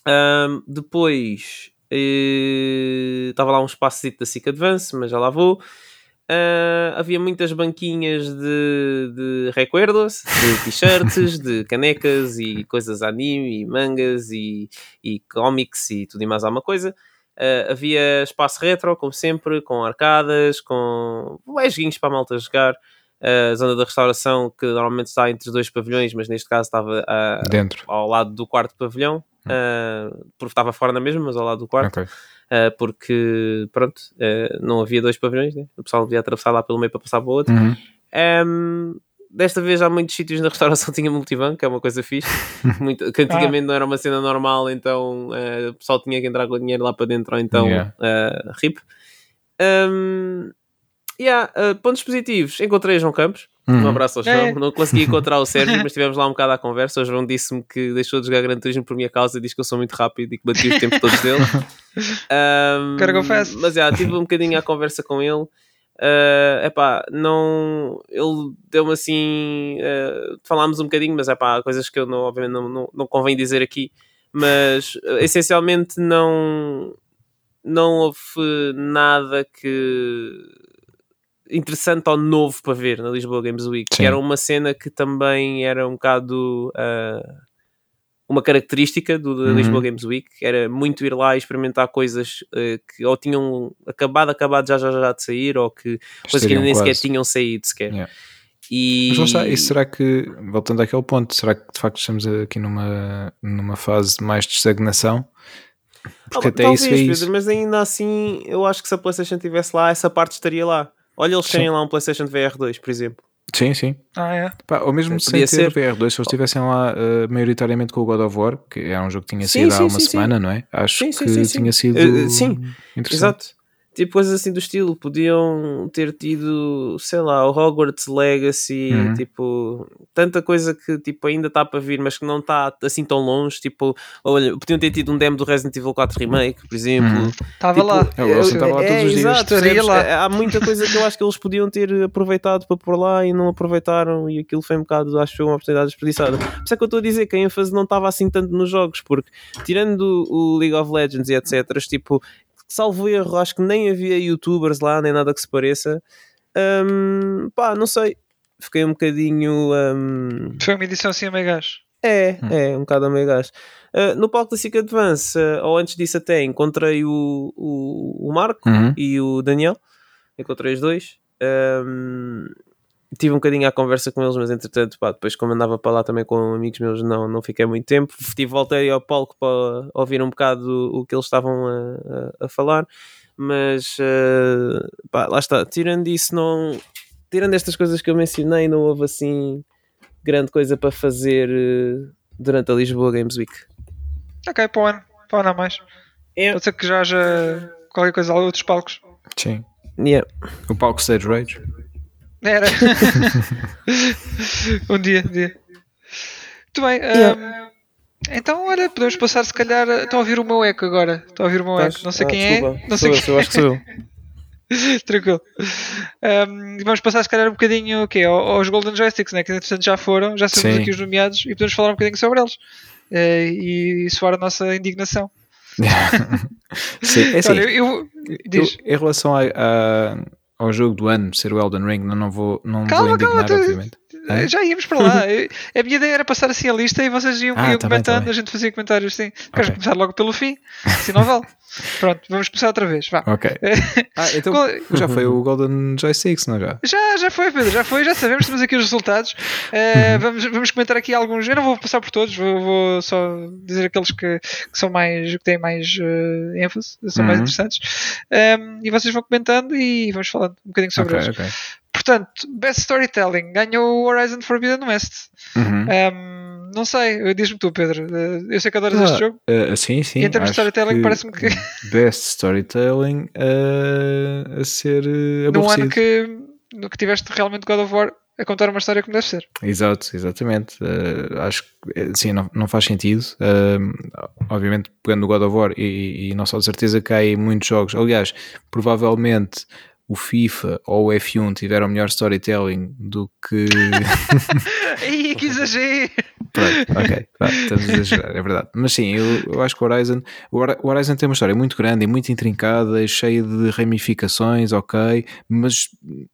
Ahm, depois eh, estava lá um espaço da SIC Advance, mas já lá vou. Ah, havia muitas banquinhas de, de recuerdos, de t-shirts, de canecas e coisas anime e mangas e, e cómics e tudo e mais alguma coisa. Ah, havia espaço retro, como sempre, com arcadas, com bué joguinhos para a malta jogar. A zona da restauração, que normalmente está entre os dois pavilhões, mas neste caso estava ah, Dentro. ao lado do quarto pavilhão, ah, porque estava fora na mesma, mas ao lado do quarto, Ok. ah, porque pronto, ah, não havia dois pavilhões, né? o pessoal devia atravessar lá pelo meio para passar para o outro. Uhum. Um, desta vez há muitos sítios na restauração tinha multibanco, que é uma coisa fixe. Muito, que antigamente não era uma cena normal, então eh, o pessoal tinha que entrar com o dinheiro lá para dentro, ou então Yeah. eh, RIP. Um, yeah, eh, pontos positivos, encontrei o João Campos. Um Uhum. abraço ao João. É. Não consegui encontrar o Sérgio, mas estivemos lá um bocado à conversa. O João disse-me que deixou de jogar Gran Turismo por minha causa, diz que eu sou muito rápido e que bati os tempos todos dele. Um, go fast. Mas já, tive um bocadinho à conversa com ele. Uh, epá, não. Ele deu-me assim. uh, falámos um bocadinho, mas epá, há coisas que eu não, obviamente não, não, não convém dizer aqui. Mas uh, essencialmente não. Não houve nada que. interessante ou novo para ver na Lisboa Games Week. Sim. Era uma cena que também era um bocado. uh, uma característica do da Uhum. Lisboa Games Week era muito ir lá e experimentar coisas uh, que ou tinham acabado, acabado já já já de sair ou que coisas que nem sequer tinham saído sequer. Yeah. E... Mas está, e será que, voltando àquele ponto, será que de facto estamos aqui numa, numa fase mais de estagnação? Porque Ah, até talvez, isso é Pedro, isso. mas ainda assim eu acho que se a Playstation estivesse lá, essa parte estaria lá. Olha eles terem lá um Playstation VR 2, por exemplo. Sim, sim. Ah, é. Pá, ou mesmo Sim, sem podia ter ser. VR2, se eles estivessem lá eh, maioritariamente com o God of War, que era um jogo que tinha Sim, saído há sim, uma sim, sim. semana, não é? Acho Sim, sim, que sim, sim. tinha sido Eh, sim. Exato. Tipo coisas assim do estilo. Podiam ter tido, sei lá, o Hogwarts Legacy, Uhum. tipo, tanta coisa que tipo, ainda está para vir, mas que não está assim tão longe. Tipo, olha, podiam ter tido um demo do Resident Evil 4 Remake, por exemplo. Uhum. Estava Tipo, lá. É, Wilson estava lá todos os dias. exato, Estaria percebes? lá. É, Há muita coisa que eu acho que eles podiam ter aproveitado para pôr lá e não aproveitaram, e aquilo foi um bocado, acho que foi uma oportunidade desperdiçada. Por isso é que eu estou a dizer que a ênfase não estava assim tanto nos jogos, porque tirando o League of Legends e etc., tipo, salvo erro, acho que nem havia youtubers lá, nem nada que se pareça. Hum, pá, não sei. Fiquei um bocadinho. hum, Foi uma edição assim a meio gás. é, Hum. é, um bocado a meio gás. Uh, no palco da SIC Advance, uh, ou antes disso até, encontrei o, o, o Marco Uhum. e o Daniel. Encontrei os dois. Um, tive um bocadinho à conversa com eles, mas entretanto, pá, depois como andava para lá também com amigos meus, não, não fiquei muito tempo. Tive, voltei ao palco para ouvir um bocado o, o que eles estavam a, a- a falar. Mas, uh, pá, lá está. Tirando isso, não... Tirando estas coisas que eu mencionei, não houve assim grande coisa para fazer uh, durante a Lisboa Games Week. Ok, para o ano. Para o ano há mais. É. Pode ser que já haja qualquer coisa, outros palcos. Sim. Yeah. O palco Stage Rage. Era. um dia, um dia. Muito bem. Yeah. um, então, olha, podemos passar se calhar. Estão a ouvir o meu eco agora. Estão a ouvir o meu eco. Não sei Ah, quem desculpa. é. Não sei Sou quem eu acho que sou eu. Tranquilo. Um, e vamos passar se calhar um bocadinho okay, ao- aos Golden Joysticks, né? que entretanto já foram, já sabemos Sim. aqui os nomeados e podemos falar um bocadinho sobre eles Eh, e soar a nossa indignação. Sim, é assim, Olha, eu, eu- diz. eu- em relação a- a- ao jogo do ano ser o Elden Ring, não, não vou, não Calma, vou indignar, calma, tu- obviamente. É? Já íamos para lá. A minha ideia era passar assim a lista e vocês iam, Ah, iam tá bem, comentando, tá bem. a gente fazia comentários assim. Queres Ok. começar logo pelo fim? Se não vale. Pronto, vamos começar outra vez. Vá. Ok. Ah, então Qual- já foi o Golden Joysticks, não já? Já, já foi, Pedro, já foi, já sabemos, temos aqui os resultados. Uhum. vamos, vamos comentar aqui alguns. Eu não vou passar por todos, vou, vou só dizer aqueles que, que são mais, que têm mais eh, ênfase, são mais Uhum. interessantes. Ehm, e vocês vão comentando e vamos falando um bocadinho sobre Ok, eles. ok. Portanto, Best Storytelling ganhou o Horizon Forbidden West. Uhum. Ehm, não sei, diz-me tu, Pedro. Eh, eu sei que adoras Ah, este jogo. Uh, sim, sim. E em termos de storytelling, parece-me que- Best storytelling uh, a ser uh, No ano aborrecido. que, no que tiveste realmente God of War a contar uma história como deve ser. Exato, exatamente. Uh, acho que eh, sim, não, não faz sentido. Um, obviamente, pegando o God of War, e, e não só de certeza que há aí muitos jogos. Aliás, provavelmente o FIFA ou o F1 tiveram melhor storytelling do que. Ih, que exagero! Pronto, ok, estamos a exagerar, é verdade. Mas sim, eu, eu acho que o Horizon, o Hor- o Horizon tem uma história muito grande e muito intrincada, e cheia de ramificações, ok, mas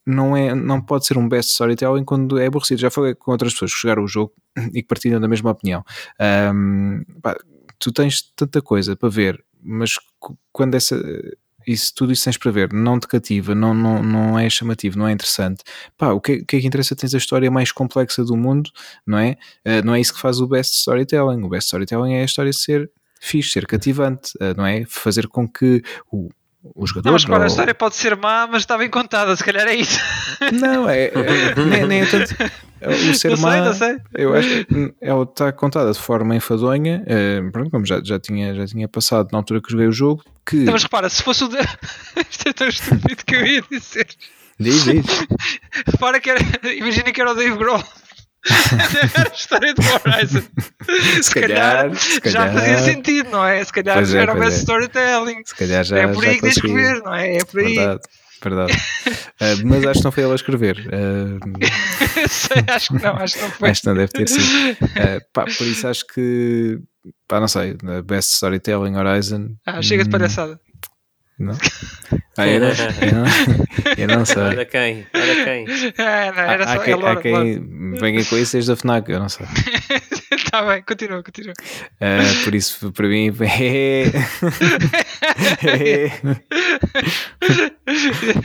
não, é, não pode ser um best storytelling quando é aborrecido. Já falei com outras pessoas que jogaram o jogo e que partilham da mesma opinião. Ahm, pá, tu tens tanta coisa para ver, mas quando essa. Isso, tudo isso tens para ver, não te cativa, não, não, não é chamativo, não é interessante. Pá, o que, é- o que é que interessa? Tens a história mais complexa do mundo, não é? Uh, não é isso que faz o best storytelling. O best storytelling é a história ser fixe, ser cativante, uh, não é? Fazer com que o, o jogador. Não, mas repara, a ou- história pode ser má, mas está bem contada, se calhar é isso. Não, é, é- nem, nem é tanto. O ser não sei, má, não sei. eu acho que ela está contada de forma enfadonha, eh, pronto, como já, já, tinha, já tinha passado na altura que joguei o jogo, que. Não, mas repara, se fosse o. De... Isto é tão estúpido que eu ia dizer. Diz, diz. Repara que era. Imagina que era o Dave Grohl. Era a história do Horizon. Se, calhar, se já calhar. fazia sentido, não é? Se calhar Pois é, era o best é. storytelling. Se calhar já. é por já aí que tens que ver, não é? É por aí. Verdade, verdade. Eh, mas acho que não foi ela a escrever. Eh, Sei, acho que não, acho que não foi. Acho que não deve ter sido. Eh, pá, por isso acho que. Pá, não sei. Best Storytelling Horizon. Ah, chega de hum, palhaçada. Não? Ah, eu, não, eu, não, sei. Olha quem, olha quem. Não, Há, era há só. quem, é há Lore, quem venha com isso desde a FNAC, eu não sei. Está bem, continua, continua. Eh, por isso, para mim, é. é.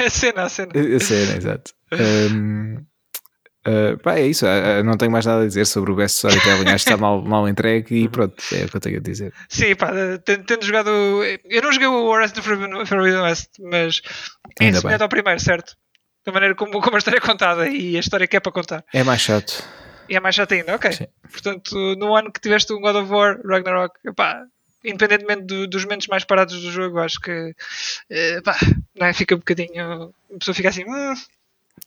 a cena, a cena. A cena, exato. Um, uh, pá, é isso. uh, não tenho mais nada a dizer sobre o best storytelling. Acho que está mal, mal entregue e pronto, é o que eu tenho a dizer. Sim, pá, tendo, tendo jogado. Eu não joguei o Horizon Forbidden Forbidden West, mas é Ainda semelhante bem. ao primeiro, certo? Da maneira como, como a história é contada e a história que é para contar. É mais chato. E é mais chato ainda, ok. Sim. Portanto, no ano que tiveste um God of War, Ragnarok, pá, independentemente do- dos momentos mais parados do jogo, acho que eh, pá, não é? fica um bocadinho. A pessoa fica assim, hum,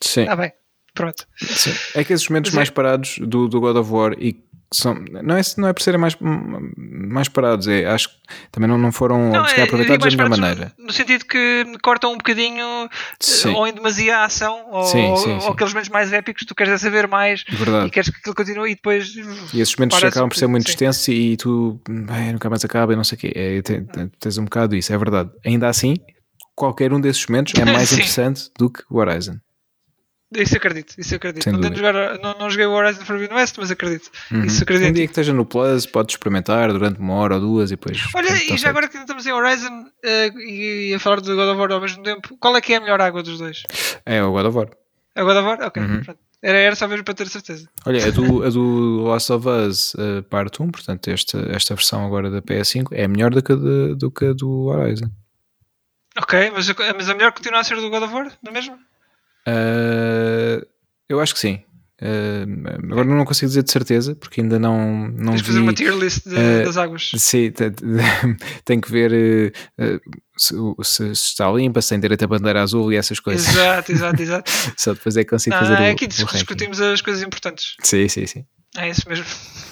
Sim, está bem, pronto. sim. É que esses momentos Mas é- mais parados do, do God of War e são, não, é, não é por serem mais, mais parados, é, acho que também não, não foram Não, é- aproveitados da mais melhor maneira. No sentido que cortam um bocadinho, eh, Sim. ou em demasia a ação, ou, Sim, sim, ou aqueles momentos mais épicos, tu queres é saber mais e Verdade. queres que aquilo continue e depois. E esses momentos acabam por ser muito extensos e tu ai, nunca mais acaba e não sei o quê. É, te- te- tens um bocado isso, é verdade. Ainda assim, qualquer um desses momentos é mais interessante do que o Horizon. Isso acredito, isso acredito. Sem Não, tento jogar, não, não joguei o Horizon Forbidden West, mas acredito. Uhum. Isso Um acredito. dia que esteja no Plus, podes experimentar durante uma hora ou duas e depois. Olha, e já certo. agora que estamos em Horizon eh, e a falar do God of War ao mesmo tempo, qual é que é a melhor água dos dois? É o God of War. A God of War? Ok, Uhum. pronto. Era, era só mesmo para ter certeza. Olha, a do, a do Last of Us uh, Part 1, portanto, esta, esta versão agora da PS5 é melhor do que a, de- do, que a do Horizon. Ok, mas, a- mas a melhor continua a ser do God of War, não é mesmo? Uh, eu acho que sim. Uh, agora não consigo dizer de certeza, porque ainda não, não Tens de fazer vi. uma tier list de- eh, das águas. Sim, te- te- tem que ver uh, uh, se, se- está limpa, se tem direito a bandeira azul e essas coisas. Exato, exato, exato. Só depois é que consigo Não, fazer é o, aqui o discutimos as coisas importantes. Sim, sim, sim. É isso mesmo.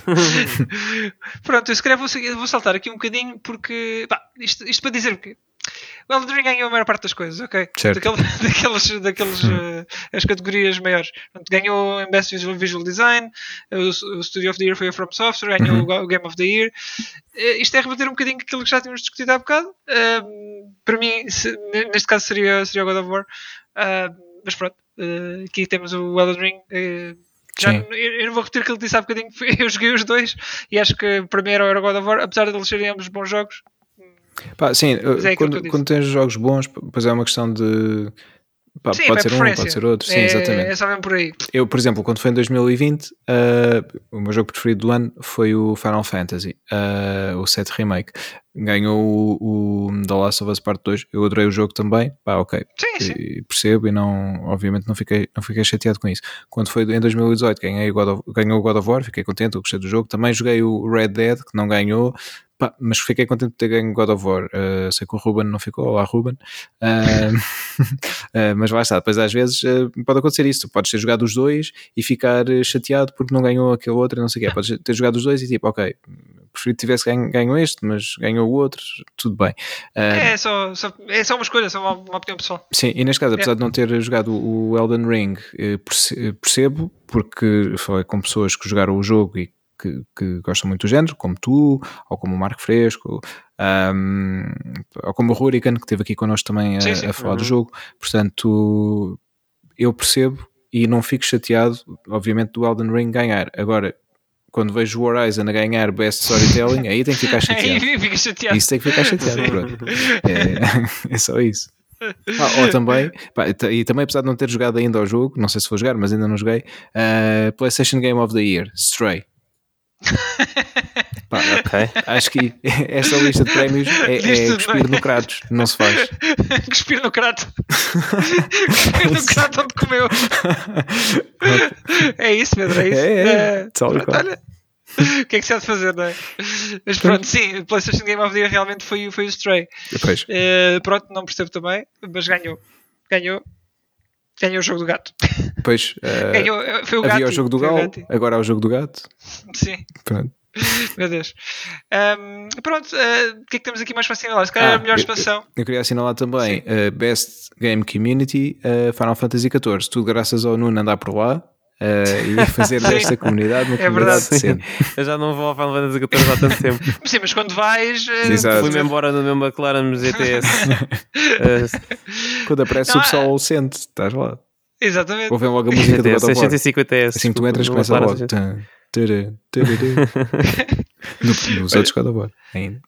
Pronto, eu se calhar vou, vou saltar aqui um bocadinho porque. pá, isto, isto para dizer que o Elden Ring ganhou a maior parte das coisas, ok? Certo. Daquele- daqueles, daqueles eh, as categorias maiores. Portanto, ganhou em Best Visual, Visual Design, o, o Studio of the Year foi a From Software, ganhou Uhum. o Ga- o Game of the Year. Eh, isto é rebater um bocadinho aquilo que já tínhamos discutido há bocado. Ahm, para mim, se- neste caso seria, seria o God of War. Ahm, mas pronto, eh, aqui temos o Elden Ring. eh, já, eu, eu não vou repetir aquilo que disse há bocadinho, eu joguei os dois e acho que para mim era o God of War, apesar de eles serem ambos bons jogos. Pá, sim, Mas é quando, quando tens jogos bons, pois é uma questão de. pá, Sim, pode é ser um, pode ser outro. Sim, é, exatamente. É só mesmo por aí. Eu, por exemplo, quando foi em 2020, uh, o meu jogo preferido do ano foi o Final Fantasy, uh, o 7 Remake. Ganhou o, o The Last of Us Part 2. Eu adorei o jogo também. Pá, ok. Sim, sim. E percebo e não, obviamente não fiquei, não fiquei chateado com isso. Quando foi em 2018, ganhei o God of, ganhou o God of War, fiquei contente, gostei do jogo. Também joguei o Red Dead, que não ganhou, pá, mas fiquei contente de ter ganho God of War. Uh, sei que o Ruben não ficou, olá Ruben. Uh, uh, mas lá está, depois às vezes pode acontecer isso. Tu podes ter jogado os dois e ficar chateado porque não ganhou aquele outro e não sei o quê. Podes ter jogado os dois e tipo, ok, preferi que tivesse ganho, ganho este, mas ganhou o outro, tudo bem. É só, só- é só uma escolha, só uma, uma opinião pessoal. Sim, e neste caso, apesar de não ter jogado o Elden Ring, eh, perce- eh, percebo, porque falei com pessoas que jogaram o jogo e que, que gostam muito do género, como tu, ou como o Marco Fresco, ahm, ou como o Hurricane, que esteve aqui connosco também a, Sim, sim. a falar do Uhum. jogo. Portanto, eu percebo e não fico chateado, obviamente, do Elden Ring ganhar. Agora, quando vejo o Horizon a ganhar Best Storytelling, aí tem que ficar chateado. Aí fica chateado. Isso tem que ficar chateado, pronto. É, é só isso. Ah, ou também, pá, e e também apesar de não ter jogado ainda ao jogo, não sei se vou jogar, mas ainda não joguei, uh, PlayStation Game of the Year, Stray. Pá, Ok. acho que esta lista de prémios é, é cuspir no Kratos, não se faz. Cuspir no crato. Cuspir no crato onde comeu. É isso, Pedro, é isso. É, é, pronto, qual. olha. O que é que se há de fazer, não é? Mas pronto, sim, o PlayStation Game of the Year realmente foi, foi o Stray. Eh, pronto, não percebo também, mas ganhou. Ganhou. Ganhou o jogo do gato. Pois uh, Ganhou, foi o gato. havia o jogo do galo, agora há o jogo do gato. Sim, Pronto. meu Deus. Ahm, pronto, eh, o que é que temos aqui mais para assinalar? Se calhar Ah, a melhor eu- expansão. Eu queria assinalar também uh, Best Game Community uh, Final Fantasy XIV, tudo graças ao Nuno andar por lá uh, e fazer Sim. desta comunidade uma É comunidade verdade. decente. Eu já não vou ao Final Fantasy XIV há tanto tempo. Sim, mas quando vais. Exato. Fui-me embora no meu McLaren GTS. Quando aparece Não, o pessoal sente, estás lá. Exatamente. Ouvem logo a música do God of War. 650S. Assim que tu entras, começa logo. Nos outros God of War.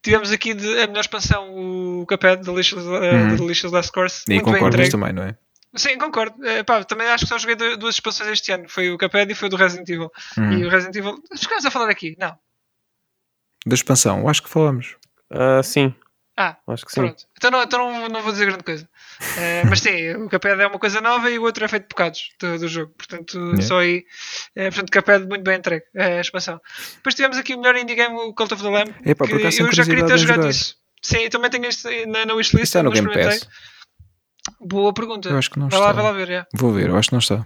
Tivemos aqui de- a melhor expansão, o Cuphead, Delicious, uh, Uhum. Delicious Last Course. E Muito bem concordas entregue. também, não é? Sim, concordo. Eh, pá, também acho que só joguei du- duas expansões este ano. Foi o Cuphead e foi o do Resident Evil. Hum. E o Resident Evil. Ficamos a falar aqui? Não. Da expansão, acho que falamos. Ah, sim, Ah, acho que sim. pronto. Então, não, então não, não vou dizer grande coisa. Eh, mas sim, o Cuphead é uma coisa nova e o outro é feito de bocados do, do jogo. Portanto, Yeah. só aí. eh, portanto, Cuphead muito bem entregue. eh, a expansão. Depois tivemos aqui o melhor indie game, o Cult of the Lamb. Epá, que eu já queria ter jogado isso. Sim, eu também tenho isto na, na wishlist. Está no Game. Pass. Boa pergunta. Eu acho que não vai lá, está. vai lá ver. é. Vou ver, eu acho que não está.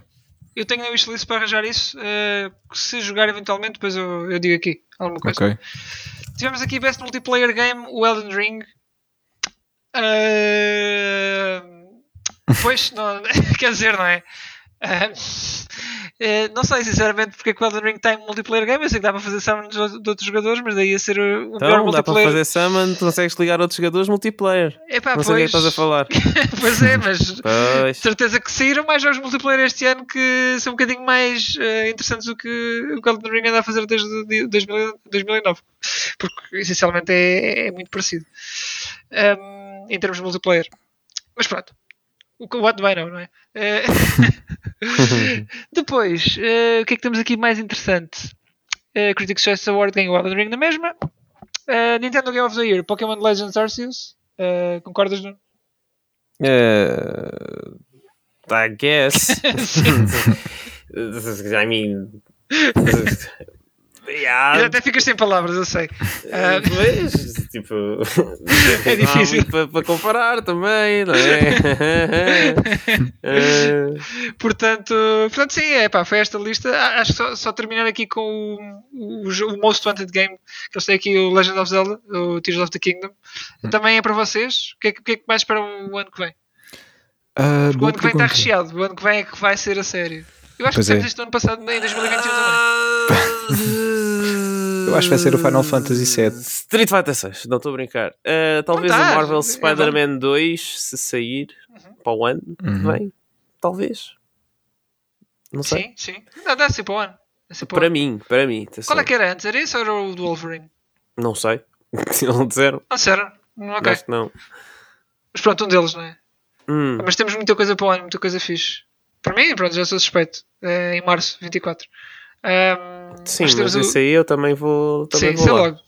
Eu tenho na wishlist para arranjar isso. eh, se jogar eventualmente, depois eu, eu digo aqui alguma coisa. Tivemos aqui Best Multiplayer Game, o Elden Ring. Eh, pois, não, quer dizer, não é? Eh, não sei sinceramente porque é que o Elden Ring tem multiplayer game. Eu sei que dá para fazer summons de outros jogadores, mas daí a ser o o melhor Então, dá para multiplayer. fazer summon, tu consegues ligar outros jogadores multiplayer. Epá, não sei o que é pois, estás a falar. pois é, mas Pois. certeza que saíram mais jogos multiplayer este ano que são um bocadinho mais eh, interessantes do que o Elden Ring anda a fazer desde de- 2000 2009. Porque essencialmente é, é muito parecido Ahm, em termos de multiplayer. Mas pronto. O do I know, não é? Eh, Depois, eh, o que é que temos aqui mais interessante? Eh, Critics' Choice Award ganhou o Elden Ring na mesma. Eh, Nintendo Game of the Year, Pokémon Legends Arceus. Eh, concordas? Nuno? Eh, I guess. I mean. E yeah, até ficas sem palavras, eu sei. Ah, Pois, tipo, É difícil. para, para comparar também, não é? Eh, portanto, portanto, sim, é pá, foi esta lista. Ah, Acho que só, só terminar aqui com o, o, o Most Wanted Game, que eu sei aqui, o Legend of Zelda, o Tears of the Kingdom. Hum. Também é para vocês. O que é, que- o que é que mais esperam o ano que vem? Ah, Porque o ano que vem está recheado. O ano que vem é que vai ser a sério. Eu acho Pois que temos é. isto no ano passado, em 2021 também. Eu acho que vai ser o Final Fantasy VII. Street Fighter 6, não estou a brincar. Eh, talvez Não tá, o Marvel é Spider-Man 2, se sair para o ano Uhum. vem, talvez. Não sei. Sim, sim. Não, dá ser para o ano. Para Para mim, para mim. atenção. Qual é que era antes? Era esse ou era o do Wolverine? Não sei. Se não disseram, Não, sério? Hum, Ok. acho que não. Mas pronto, um deles, não é? Hum, Mas temos muita coisa para o ano, muita coisa fixe. Para mim, pronto, já sou suspeito. É em março 24. Ahm, sim, mas o- esse aí eu também vou, também Sim, vou sei lá. logo.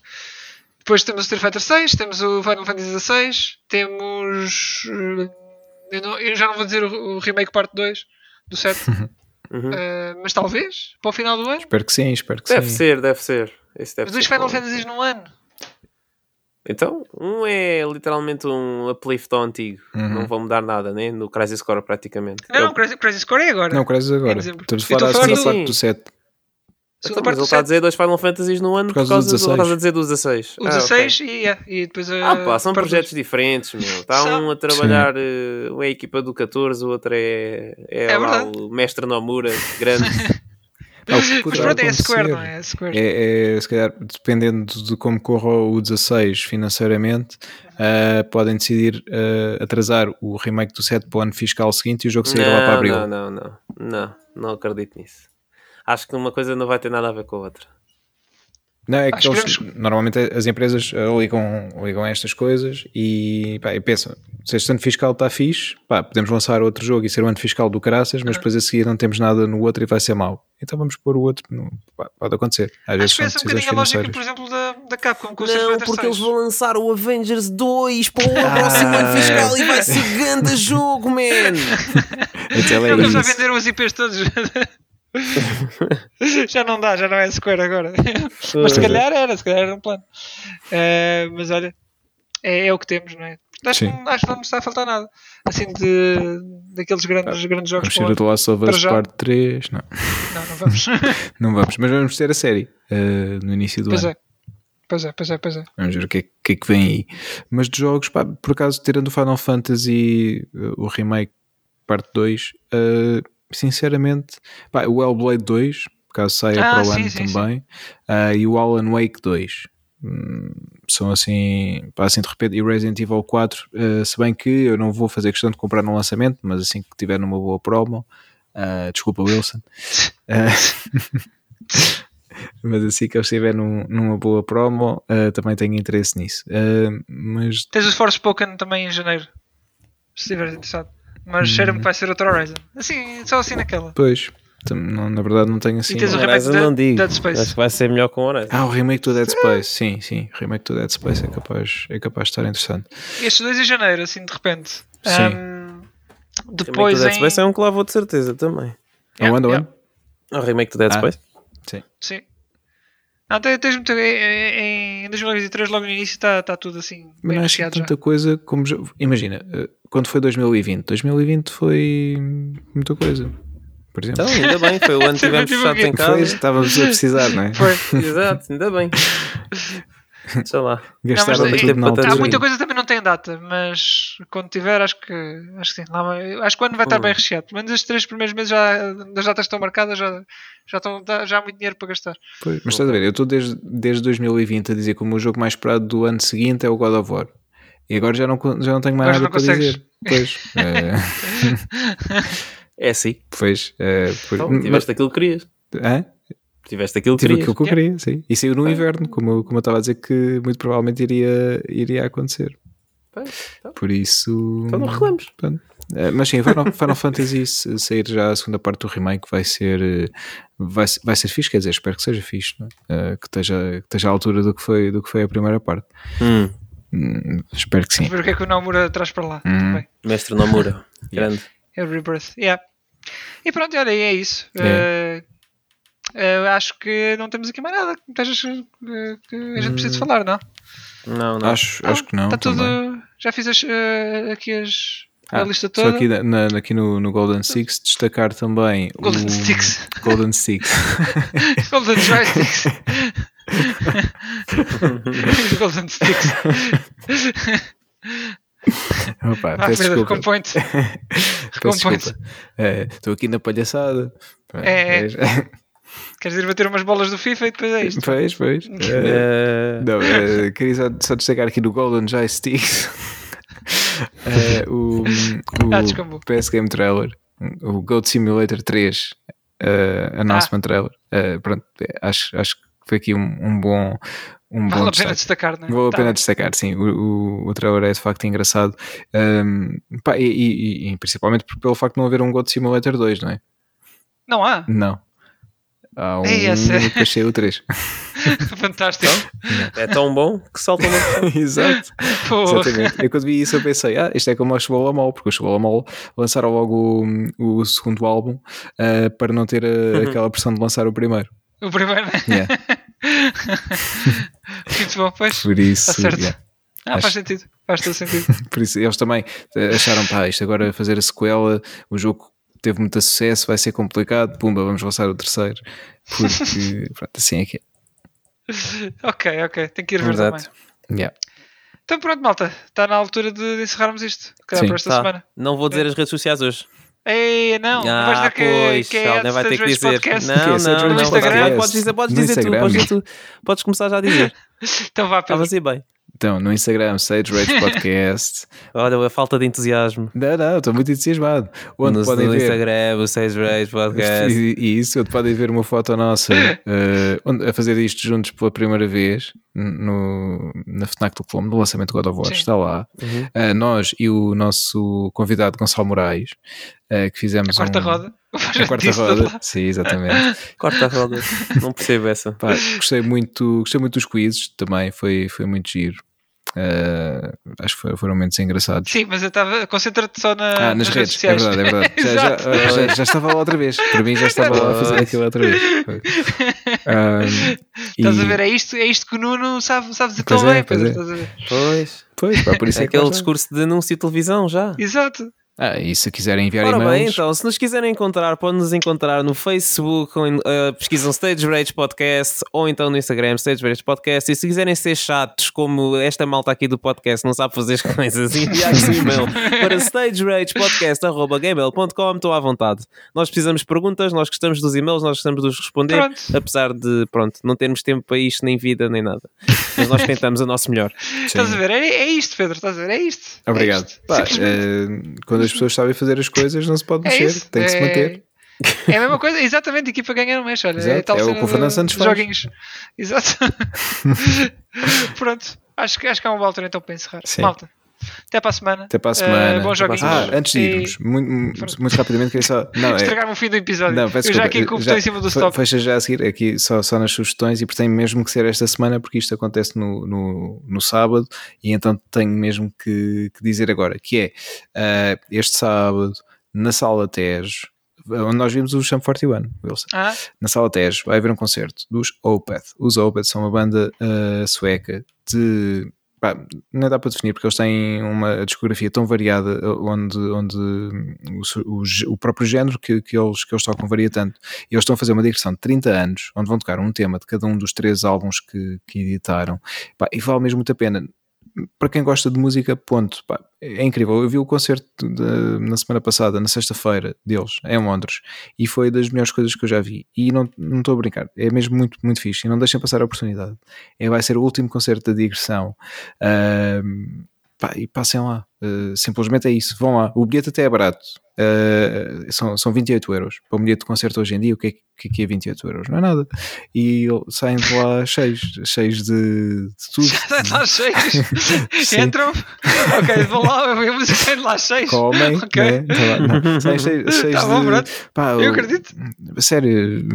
Depois temos o Street Fighter 6, temos o Final Fantasy 16, temos. eh, Eu, não- eu já não vou dizer o, o remake parte 2 do 7, Uhum. eh, mas talvez para o final do ano. Espero que sim, espero que Deve sim. ser, deve ser. Esse deve Mas dois Final. Fantasies num ano. Então, um é literalmente um uplift ao antigo. Uhum. Não vão mudar nada, né? No Crisis Core praticamente. Não, Eu- Crazy, Crazy Score é agora. Não, Crazy Em agora. Estamos a falar da a falar segunda do- parte do 7. Segunda Então, parte mas ele está a 7. dizer dois Final Fantasies no ano por causa causa, do do, 16. estás a dizer do 16. O Ah, 16 ok. e, é, e depois a. Ah, pá, são projetos dois. diferentes, meu. Está São. um a trabalhar, eh, um é a equipa do 14, o outro é, é, É lá o mestre Nomura, grande. O que Mas pronto, é a Square, não é? É a Square. É, é, se calhar, dependendo de como corra o 16 financeiramente, ah, podem decidir ah, atrasar o remake do 7 para o ano fiscal seguinte e o jogo sair lá para abril. não, não, não, não, não acredito nisso. Acho que uma coisa não vai ter nada a ver com a outra. Não, é que eles, normalmente as empresas ah, ligam, ligam a estas coisas e, pá, e pensam: se este ano fiscal está fixe, pá, podemos lançar outro jogo e ser o ano fiscal do caraças, mas depois a seguir não temos nada no outro e vai ser mau. Então vamos pôr o outro. No, pá, pode acontecer. Às vezes Acho que são essa é um bocadinho a lógica, por exemplo, da, da Capcom com Não, porque 6. eles vão lançar o Avengers 2 para o Ah. próximo ano fiscal e vai ser grande jogo, man! Então é Não, eles já venderam os IPs todos. já não dá, já não é Square agora. mas se calhar era, se calhar era um plano. Eh, mas olha, é, é o que temos, não é? Acho, que Sim. não- acho que não nos está a faltar nada. Assim, de, daqueles grandes, grandes jogos. Vamos ter o ano. The Last of Us. Part 3. Não, Não, não vamos. não vamos. Mas vamos ter a série ah, no início do pois ano. é. Pois é, pois é, pois é. Vamos ver o que é, que é que vem aí. Mas de jogos, pá, por acaso, tirando o Final Fantasy, uh, o remake, parte 2, uh, sinceramente, pá, o Hellblade 2, caso saia Ah, para o sim, ano sim, também, uh, e o Alan Wake 2. São assim, pá, assim de repente, e Resident Evil 4, uh, se bem que eu não vou fazer questão de comprar no lançamento, mas assim que tiver numa boa promo, uh, desculpa Wilson, uh, mas assim que eu estiver num- numa boa promo, também tenho interesse nisso. Mas Tens o Forspoken também em janeiro. Se estiveres interessado. Mas Hum. cheira-me que vai ser outro Horizon. Assim, só assim naquela. não, na verdade, não tenho assim. E tens o um- remake de não digo. Dead Space. Acho que vai ser melhor com o Horizon. Ah, o remake do Dead Space, sim, sim, o remake do Dead Space é capaz, é capaz de estar interessante. Estes dois em janeiro, assim de repente. Sim. Ahm, O remake depois do Dead em... Space é um que lá vou de certeza também. Yeah, Aonde, yeah. aonde? O remake do Dead Ah. Space? Sim. Sim. Não, tens, tens muito, em, em 2023, logo no início, está tá tudo assim Mas bem não acho já. tanta coisa como. já- Imagina, uh, quando foi 2020? 2020 foi muita coisa. Por exemplo, Então, ainda bem, foi o ano que estivemos Tipo fechados em foi, casa. estávamos a precisar, não é? Foi. Exato, ainda bem. Sei lá. Gastaram mas tudo tem- na Há muita coisa também não tem data, mas quando tiver, acho que acho que sim. Lá, acho que o ano vai estar bem recheado. Pelo menos estes três primeiros meses já, as datas estão marcadas, já, já, estão, já há muito dinheiro para gastar. Pois, mas estás a ver, eu estou desde, desde 2020 a dizer que o meu jogo mais esperado do ano seguinte é o God of War. E agora já não, já não tenho mais Agora nada não para consegues. dizer. Pois, eh, É assim. pois, eh, por- Então, tiveste aquilo que querias. Hã? Tiveste aquilo que Tive querias. aquilo que eu queria, sim. E saiu no inverno, como, eu- como eu estava a dizer que muito provavelmente iria, iria acontecer. Pois, então. Por isso. Então não reclamos. pronto. Eh, Mas sim, Final, Final Fantasy sair já a segunda parte do remake vai ser eh, vai, vai ser fixe, quer dizer, espero que seja fixe, não é? Que, esteja, que esteja à altura do que foi, do que foi a primeira parte. Hum, Hum, espero que sim. Vamos ver o que é que o Nomura traz para lá. Hum. mestre Nomura. Grande. É o Rebirth. Yeah. E pronto, olha, é isso. É. eh, acho que não temos aqui mais nada que, eh, que a gente precise falar, não? Não, não. Acho, acho que não. Está tudo. também. Já fiz as, aqui as, Ah, a lista só toda. aqui, na- aqui no, no Golden Six destacar também Golden o Sticks. Golden Six. Golden Joysticks. Os Golden Sticks. Opa, Ah, peço Pedro, recompõe-te. Recompõe-te. Estou aqui na palhaçada. É. Pois, Queres ir bater umas bolas do FIFA e depois é isto? Pois, pois. Eh, Não, eh, queria só, só destacar aqui no Golden Joysticks eh, o, o Ah, desculpa. PS Game Trailer, o Goat Simulator 3 eh, Announcement Trailer. Eh, pronto, acho, acho que foi aqui um, um bom. Um Vale bom a pena destaque. destacar, não é? Vale a Tá pena bem. destacar, sim. O, o, o trailer é de facto engraçado. Um, pá, e, e- e principalmente pelo facto de não haver um Goat Simulator 2, não é? Não há. Não. Há um essa é- e depois saiu o 3. Fantástico. é tão bom que salta uma Exato. Porra. Exatamente. Eu quando vi isso eu pensei, ah, isto é como o Chebola Mol, porque o Chebola Mol lançaram logo o, o segundo álbum ah, para não ter ah, aquela pressão de lançar o primeiro. O primeiro, né? Yeah. Muito bom, pois. Por isso, Está certo. yeah. Ah, faz Acho- sentido. Faz todo sentido. por isso eles também eh, acharam, pá, isto agora fazer a sequela, o jogo teve muito sucesso, vai ser complicado, pumba, vamos lançar o terceiro. Porque, pronto, assim é que é. ok, ok. Tenho que ir ver Exato. também. Yeah. Então pronto, malta. Está na altura de, encerrarmos isto. Calhar Sim. por esta Tá. semana. Não vou dizer as redes sociais hoje. Ei, não. não vais ah, dizer que, pois, que é alguém vai ter que dizer. Podcast? Não, é não, não, Rage não? Podes dizer, podes No dizer tu, Instagram. podes dizer tu. Podes começar já a dizer. Então vá, Pedro. Estavas aí bem. Então, no Instagram, Sage Rage Podcast. Olha, a falta de entusiasmo. não, não, estou muito entusiasmado. Onde no, podem no ver. Instagram, o Sage Rage Podcast. E, e isso, onde podem ver uma foto nossa eh, onde- a fazer isto juntos pela primeira vez no, na FNAC do Colombo, no lançamento do God of War, Sim. está lá. Uhum. Eh, nós e o nosso convidado Gonçalo Moraes, eh, que fizemos A quarta um- roda. A quarta roda, sim, exatamente. Corta a roda. Não percebo essa. Pá, gostei, muito, gostei muito dos quizzes também, foi, foi muito giro. Eh, acho que foram, momentos engraçados. Sim, mas eu estava. Concentra-te só na, Ah, nas, redes, é sociais. verdade, é verdade. Já, já, Exato. já, já estava lá outra vez. Para mim já estava lá a fazer aquilo outra vez. Um, Estás e- a ver? É isto, é isto que o Nuno sabe, sabe dizer Pois tão é, bem, pois é. Pois. Pois, pá, por isso É é, que aquele discurso de anúncio de televisão já. Exato. Ah, e se quiserem enviar Ora bem, e-mails, então, se nos quiserem encontrar, podem nos encontrar no Facebook, ou eh, pesquisam Stage Rage Podcast, ou então no Instagram Stage Rage Podcast. E se quiserem ser chatos, como esta malta aqui do podcast não sabe fazer as coisas, enviar-nos um e-mail para stageragepodcast.gmail.com, estou à vontade. Nós precisamos de perguntas, nós gostamos dos e-mails, nós gostamos de os responder, Pronto. apesar de, pronto, não termos tempo para isto, nem vida, nem nada. Mas nós tentamos o nosso melhor. Estás a ver? É, é isto, Pedro. Estás a ver? É isto. É obrigado. isto. Pá, eh, quando as pessoas sabem fazer as coisas, não se pode É mexer, tem que se É- manter. É a mesma coisa, exatamente, a equipa ganha no mês, olha. Exato, É, tal é o cena que o Fernando Santos dos faz. joguinhos. Exato. Pronto, acho que, acho que é uma boa altura então para encerrar. Sim. Malta, até para a semana. Até para a Eh, semana. bons joguinhos. ah, antes de E irmos, muito, muito rapidamente, queria só. Não, é, Estragar-me o fim do episódio. Não, peço Eu já aqui já- em cima do stop. Fecha já a seguir, aqui só, só nas sugestões, e tem mesmo que ser esta semana, porque isto acontece no, no, no sábado, e então tenho mesmo que, que dizer agora, que é ah, este sábado, na Sala Tejo, onde nós vimos o Cham 41, Wilson. Ah, Na Sala Tejo vai haver um concerto dos Opeth. Os Opeth são uma banda ah, sueca de. Pá, não dá para definir porque eles têm uma discografia tão variada ah, onde, onde o, su- o gé- o próprio género que, que, eles, que eles tocam varia tanto. E eles estão a fazer uma digressão de 30 anos onde vão tocar um tema de cada um dos três álbuns que, que editaram. Pá, e vale mesmo muito a pena. Para quem gosta de música, ponto. Pá, é incrível. Eu vi o concerto de- na semana passada, na sexta-feira, deles, em Londres, e foi das melhores coisas que eu já vi. E não estou a brincar, é mesmo muito, muito fixe. E não deixem passar a oportunidade. É, vai ser o último concerto da digressão. Ahm, pá, e passem lá. Uh, simplesmente é isso. Vão lá. O bilhete até é barato. Uh, são, são 28 euros. Para um bilhete de concerto hoje em dia, o que é, que é que é 28 euros? Não é nada. E saem de lá cheios, cheios de, de tudo. Lá cheios. Entram. Ok, vão lá, música saem de lá cheios. comem, Ok. né? Tá. Saem cheios, cheios Tá bom, de. Pá, Eu o- acredito. Sério,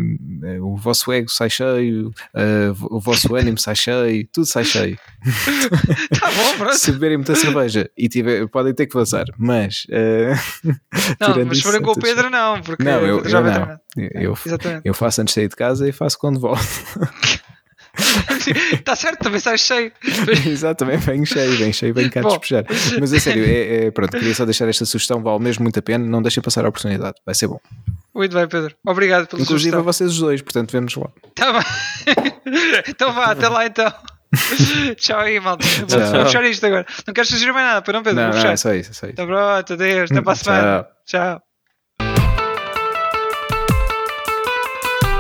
o vosso ego sai cheio, uh, o vosso ânimo sai cheio, tudo sai cheio. Tá bom, pronto. Se beberem muita cerveja e, tiver, eh, podem ter que vazar, mas. Uh, não, mas se forem com o Pedro, não, porque não, eu, já vai não. Eu, eu, eu faço antes de sair de casa e faço quando volto. Está certo, também sai cheio. Exatamente, vem cheio, vem cheio, vem cá Bom, despejar. Mas a sério, é, é, pronto, queria só deixar esta sugestão, vale mesmo muito a pena, não deixem passar a oportunidade, vai ser bom. Muito bem, Pedro. Obrigado pelo Inclusive sugestão. a vocês os dois, portanto vemos lá. Tá bem. então vá, até lá então. Tchau aí, malta. Vou, vou fechar isto agora. Não queres sugerir mais nada, para não, Pedro? Não, não, é só isso, é só isso. Tá pronto, adeus. Até para a semana. Tchau. Tchau.